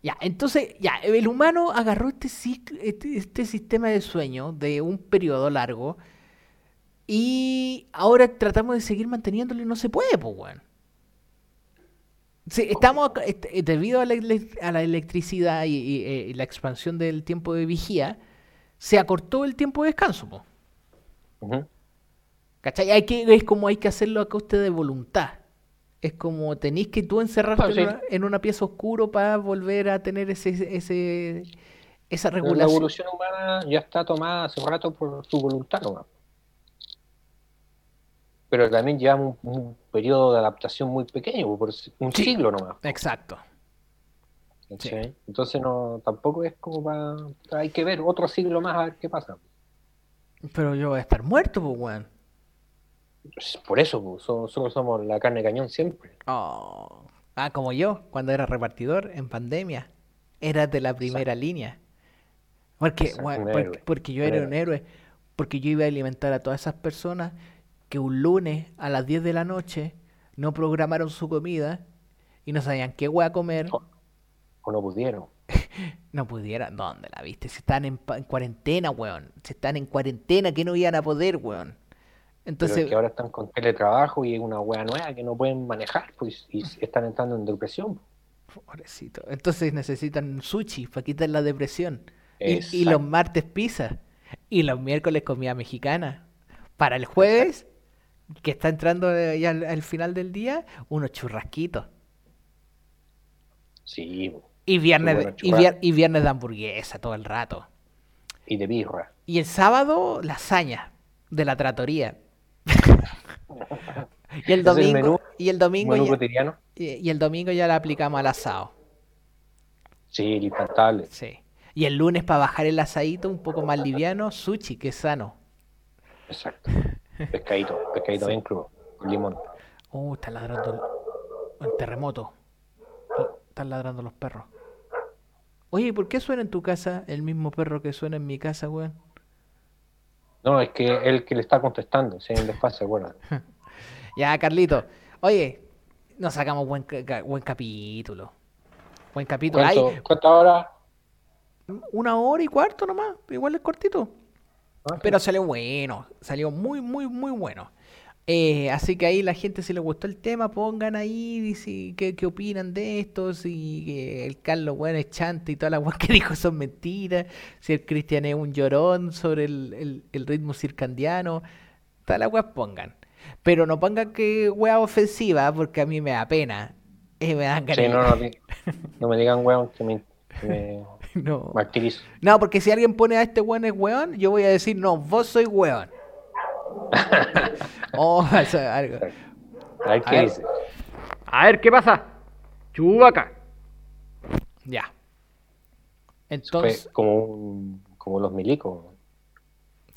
Ya, entonces, ya, el humano agarró este, este, este sistema de sueño de un periodo largo y ahora tratamos de seguir manteniéndolo y no se puede, pues, weón. Sí, estamos, acá- est- eh, debido a la, a la electricidad y, y, eh, y la expansión del tiempo de vigía, se acortó el tiempo de descanso, po. Ujú. ¿Cachai? Hay que, es como hay que hacerlo a coste de voluntad. Es como tenéis que tú encerrarte en, una, en una pieza oscuro para volver a tener ese, ese, esa Pero La regulación. evolución humana ya está tomada hace rato por su voluntad nomás. Pero también llevamos un, un periodo de adaptación muy pequeño, por un Sí. siglo nomás. Exacto. Entonces no, tampoco es como para... Hay que ver otro siglo más a ver qué pasa. Pero yo voy a estar muerto, pues, weón. Pues, Por eso, pues, so- nosotros somos la carne de cañón siempre. Oh. Ah, como yo, cuando era repartidor en pandemia. Era de la primera línea. Porque, Exacto, un porque, porque yo era un héroe. Porque yo iba a alimentar a todas esas personas que un lunes a las 10 de la noche no programaron su comida y no sabían qué hueá comer. O, o no pudieron. No pudieran. ¿Dónde la viste? Si están en, cuarentena, weón. Si están en cuarentena, que no iban a poder, weón. Pero Entonces, es que ahora están con teletrabajo y es una wea nueva que no pueden manejar, pues, y están entrando en depresión. pobrecito. Entonces necesitan sushi para quitar la depresión. Y, los martes pizza. Y los miércoles comida mexicana. Para el jueves, que está entrando eh, ya al, al final del día, unos churrasquitos. Sí, Y viernes, y, vier- y viernes de hamburguesa todo el rato. y de birra. Y el sábado, lasaña de la tratoría. y el domingo, menú- y el domingo Menú ya, cotidiano. y, y el domingo ya la aplicamos al asado. Sí, infaltable. Sí. Y el lunes para bajar el asadito un poco más liviano, sushi, que es sano. Exacto. Pescadito, pescadito bien crudo, con limón. Uh, está ladrando el, el terremoto. Están ladrando los perros. Oye, ¿y por qué suena en tu casa el mismo perro que suena en mi casa, weón? No, es que el que le está contestando, si hay un desfase, bueno. Ya, Carlito. Oye, nos sacamos buen, buen capítulo. Buen capítulo. ¿Cuánto, ¿Cuántas horas? una hora y cuarto nomás. Igual es cortito. Ah. Pero salió bueno, salió muy, muy, muy bueno. Eh, así que ahí la gente, si les gustó el tema, pongan ahí si, qué, qué opinan de esto, si que el Carlos, bueno, es chante y todas las que dijo son mentiras, si el Cristian es un llorón sobre el, el- el ritmo circandiano, todas las weas pongan. Pero no pongan que wea ofensiva, porque a mí me da pena. Eh, me dan Sí, no, no, no me digan weón que me, que me No. martirizo. No, porque si alguien pone a este weón es weón, yo voy a decir, no, vos soy weón. oh, o sea, algo. A ver A qué ver. dice. A ver, ¿qué pasa? Chubaca. Ya. Fue Entonces, como, un, como los milicos.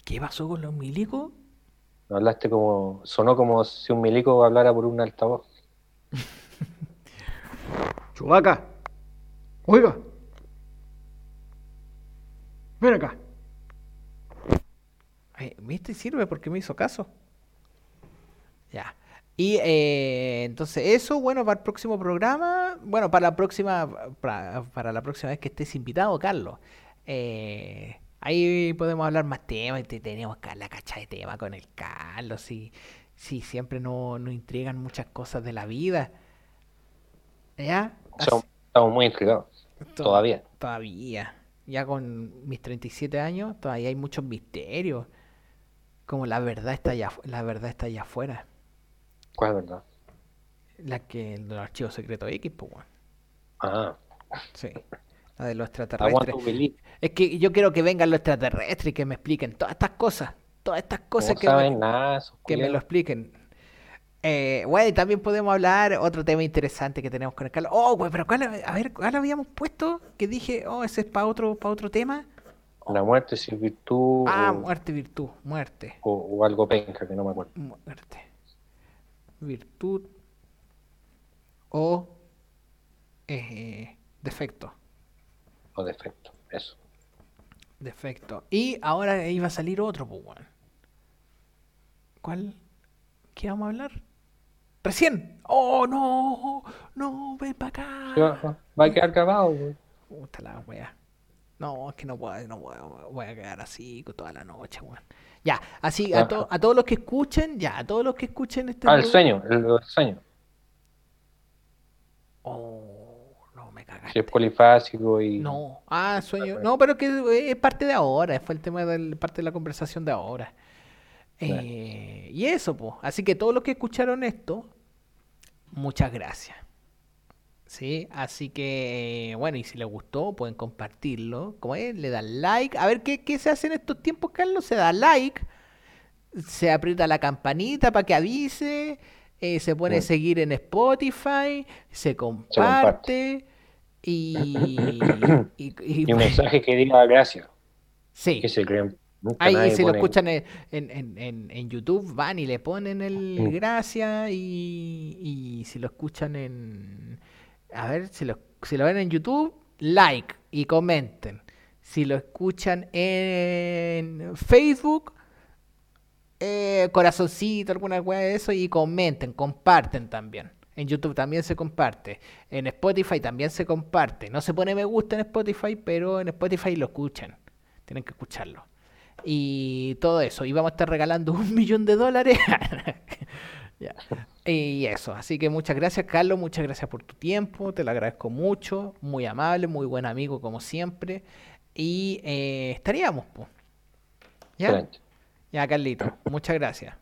¿qué pasó con los milicos? Hablaste como, sonó como si un milico hablara por un altavoz. Chubaca. Oiga. Ven acá. ¿Viste? Sirve porque me hizo caso. Ya. Y eh, entonces eso, bueno, para el próximo programa, bueno, para la próxima, para, para la próxima vez que estés invitado, Carlos. eh, ahí podemos hablar más temas, y te- tenemos la cacha de tema con el Carlos, sí, sí, siempre nos, nos intrigan muchas cosas de la vida. ¿Ya? Estamos muy intrigados. To- Todavía. Todavía. Ya con mis 37 años, todavía hay muchos misterios. Como la verdad está allá, la verdad está allá afuera. ¿Cuál es verdad? La que el archivos secretos X, pues, weón. Ah, Sí. La de los extraterrestres. Es que yo quiero que vengan los extraterrestres y que me expliquen todas estas cosas. Todas estas cosas que saben me, nada, que me lo expliquen. Eh, bueno, y también podemos hablar otro tema interesante que tenemos con el Carlos. Oh, güey, pero ¿cuál, a ver, ¿cuál habíamos puesto? Que dije, oh, ese es para otro, para otro tema. La muerte sin virtud Ah, o, muerte, virtud, muerte, o- o algo penca que no me acuerdo. muerte. Virtud o eh, defecto. O defecto, eso. Defecto. Y ahora iba a salir otro, pues. ¿Cuál? ¿Qué vamos a hablar? ¡Recién! ¡Oh, no! ¡No! ¡Ven para acá! Va, va a quedar grabado, güey. Puta la wea. No, es que no puedo, no puedo, voy a quedar así toda la noche, weón. Ya, así, a, to- a todos los que escuchen, ya, a todos los que escuchen este... Ah, el sueño, el, el sueño. Oh, no, me Si cagaste. es polifásico y. No, ah, sueño. No, pero que es parte de ahora, fue el tema de parte de la conversación de ahora. Eh, y eso, pues. Así que todos los que escucharon esto, muchas gracias. Sí, así que, bueno, y si les gustó, pueden compartirlo. Como es, le dan like. A ver qué, qué se hace en estos tiempos, Carlos. Se da like, se aprieta la campanita para que avise, eh, se pone a seguir en Spotify, se comparte. comparte. Y, y, y- Y un mensaje que diga gracias, sí, que se creen. Nunca si lo escuchan en, en, en- YouTube van y le ponen el Mm. gracias y, y si lo escuchan en... A ver, si lo, si lo ven en YouTube, like y comenten. Si lo escuchan en Facebook, eh, corazoncito, alguna weá de eso y comenten, comparten también. En YouTube también se comparte. En Spotify también se comparte. No se pone me gusta en Spotify, pero en Spotify lo escuchan. Tienen que escucharlo. Y todo eso. Y vamos a estar regalando un millón de dólares. Ya. Y eso. Así que muchas gracias, Carlos. Muchas gracias por tu tiempo. Te lo agradezco mucho. Muy amable, muy buen amigo, como siempre. Y eh, estaríamos, pues. ¿Ya? Excelente. Ya, Carlito. Muchas gracias.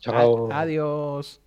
Chao. Adiós.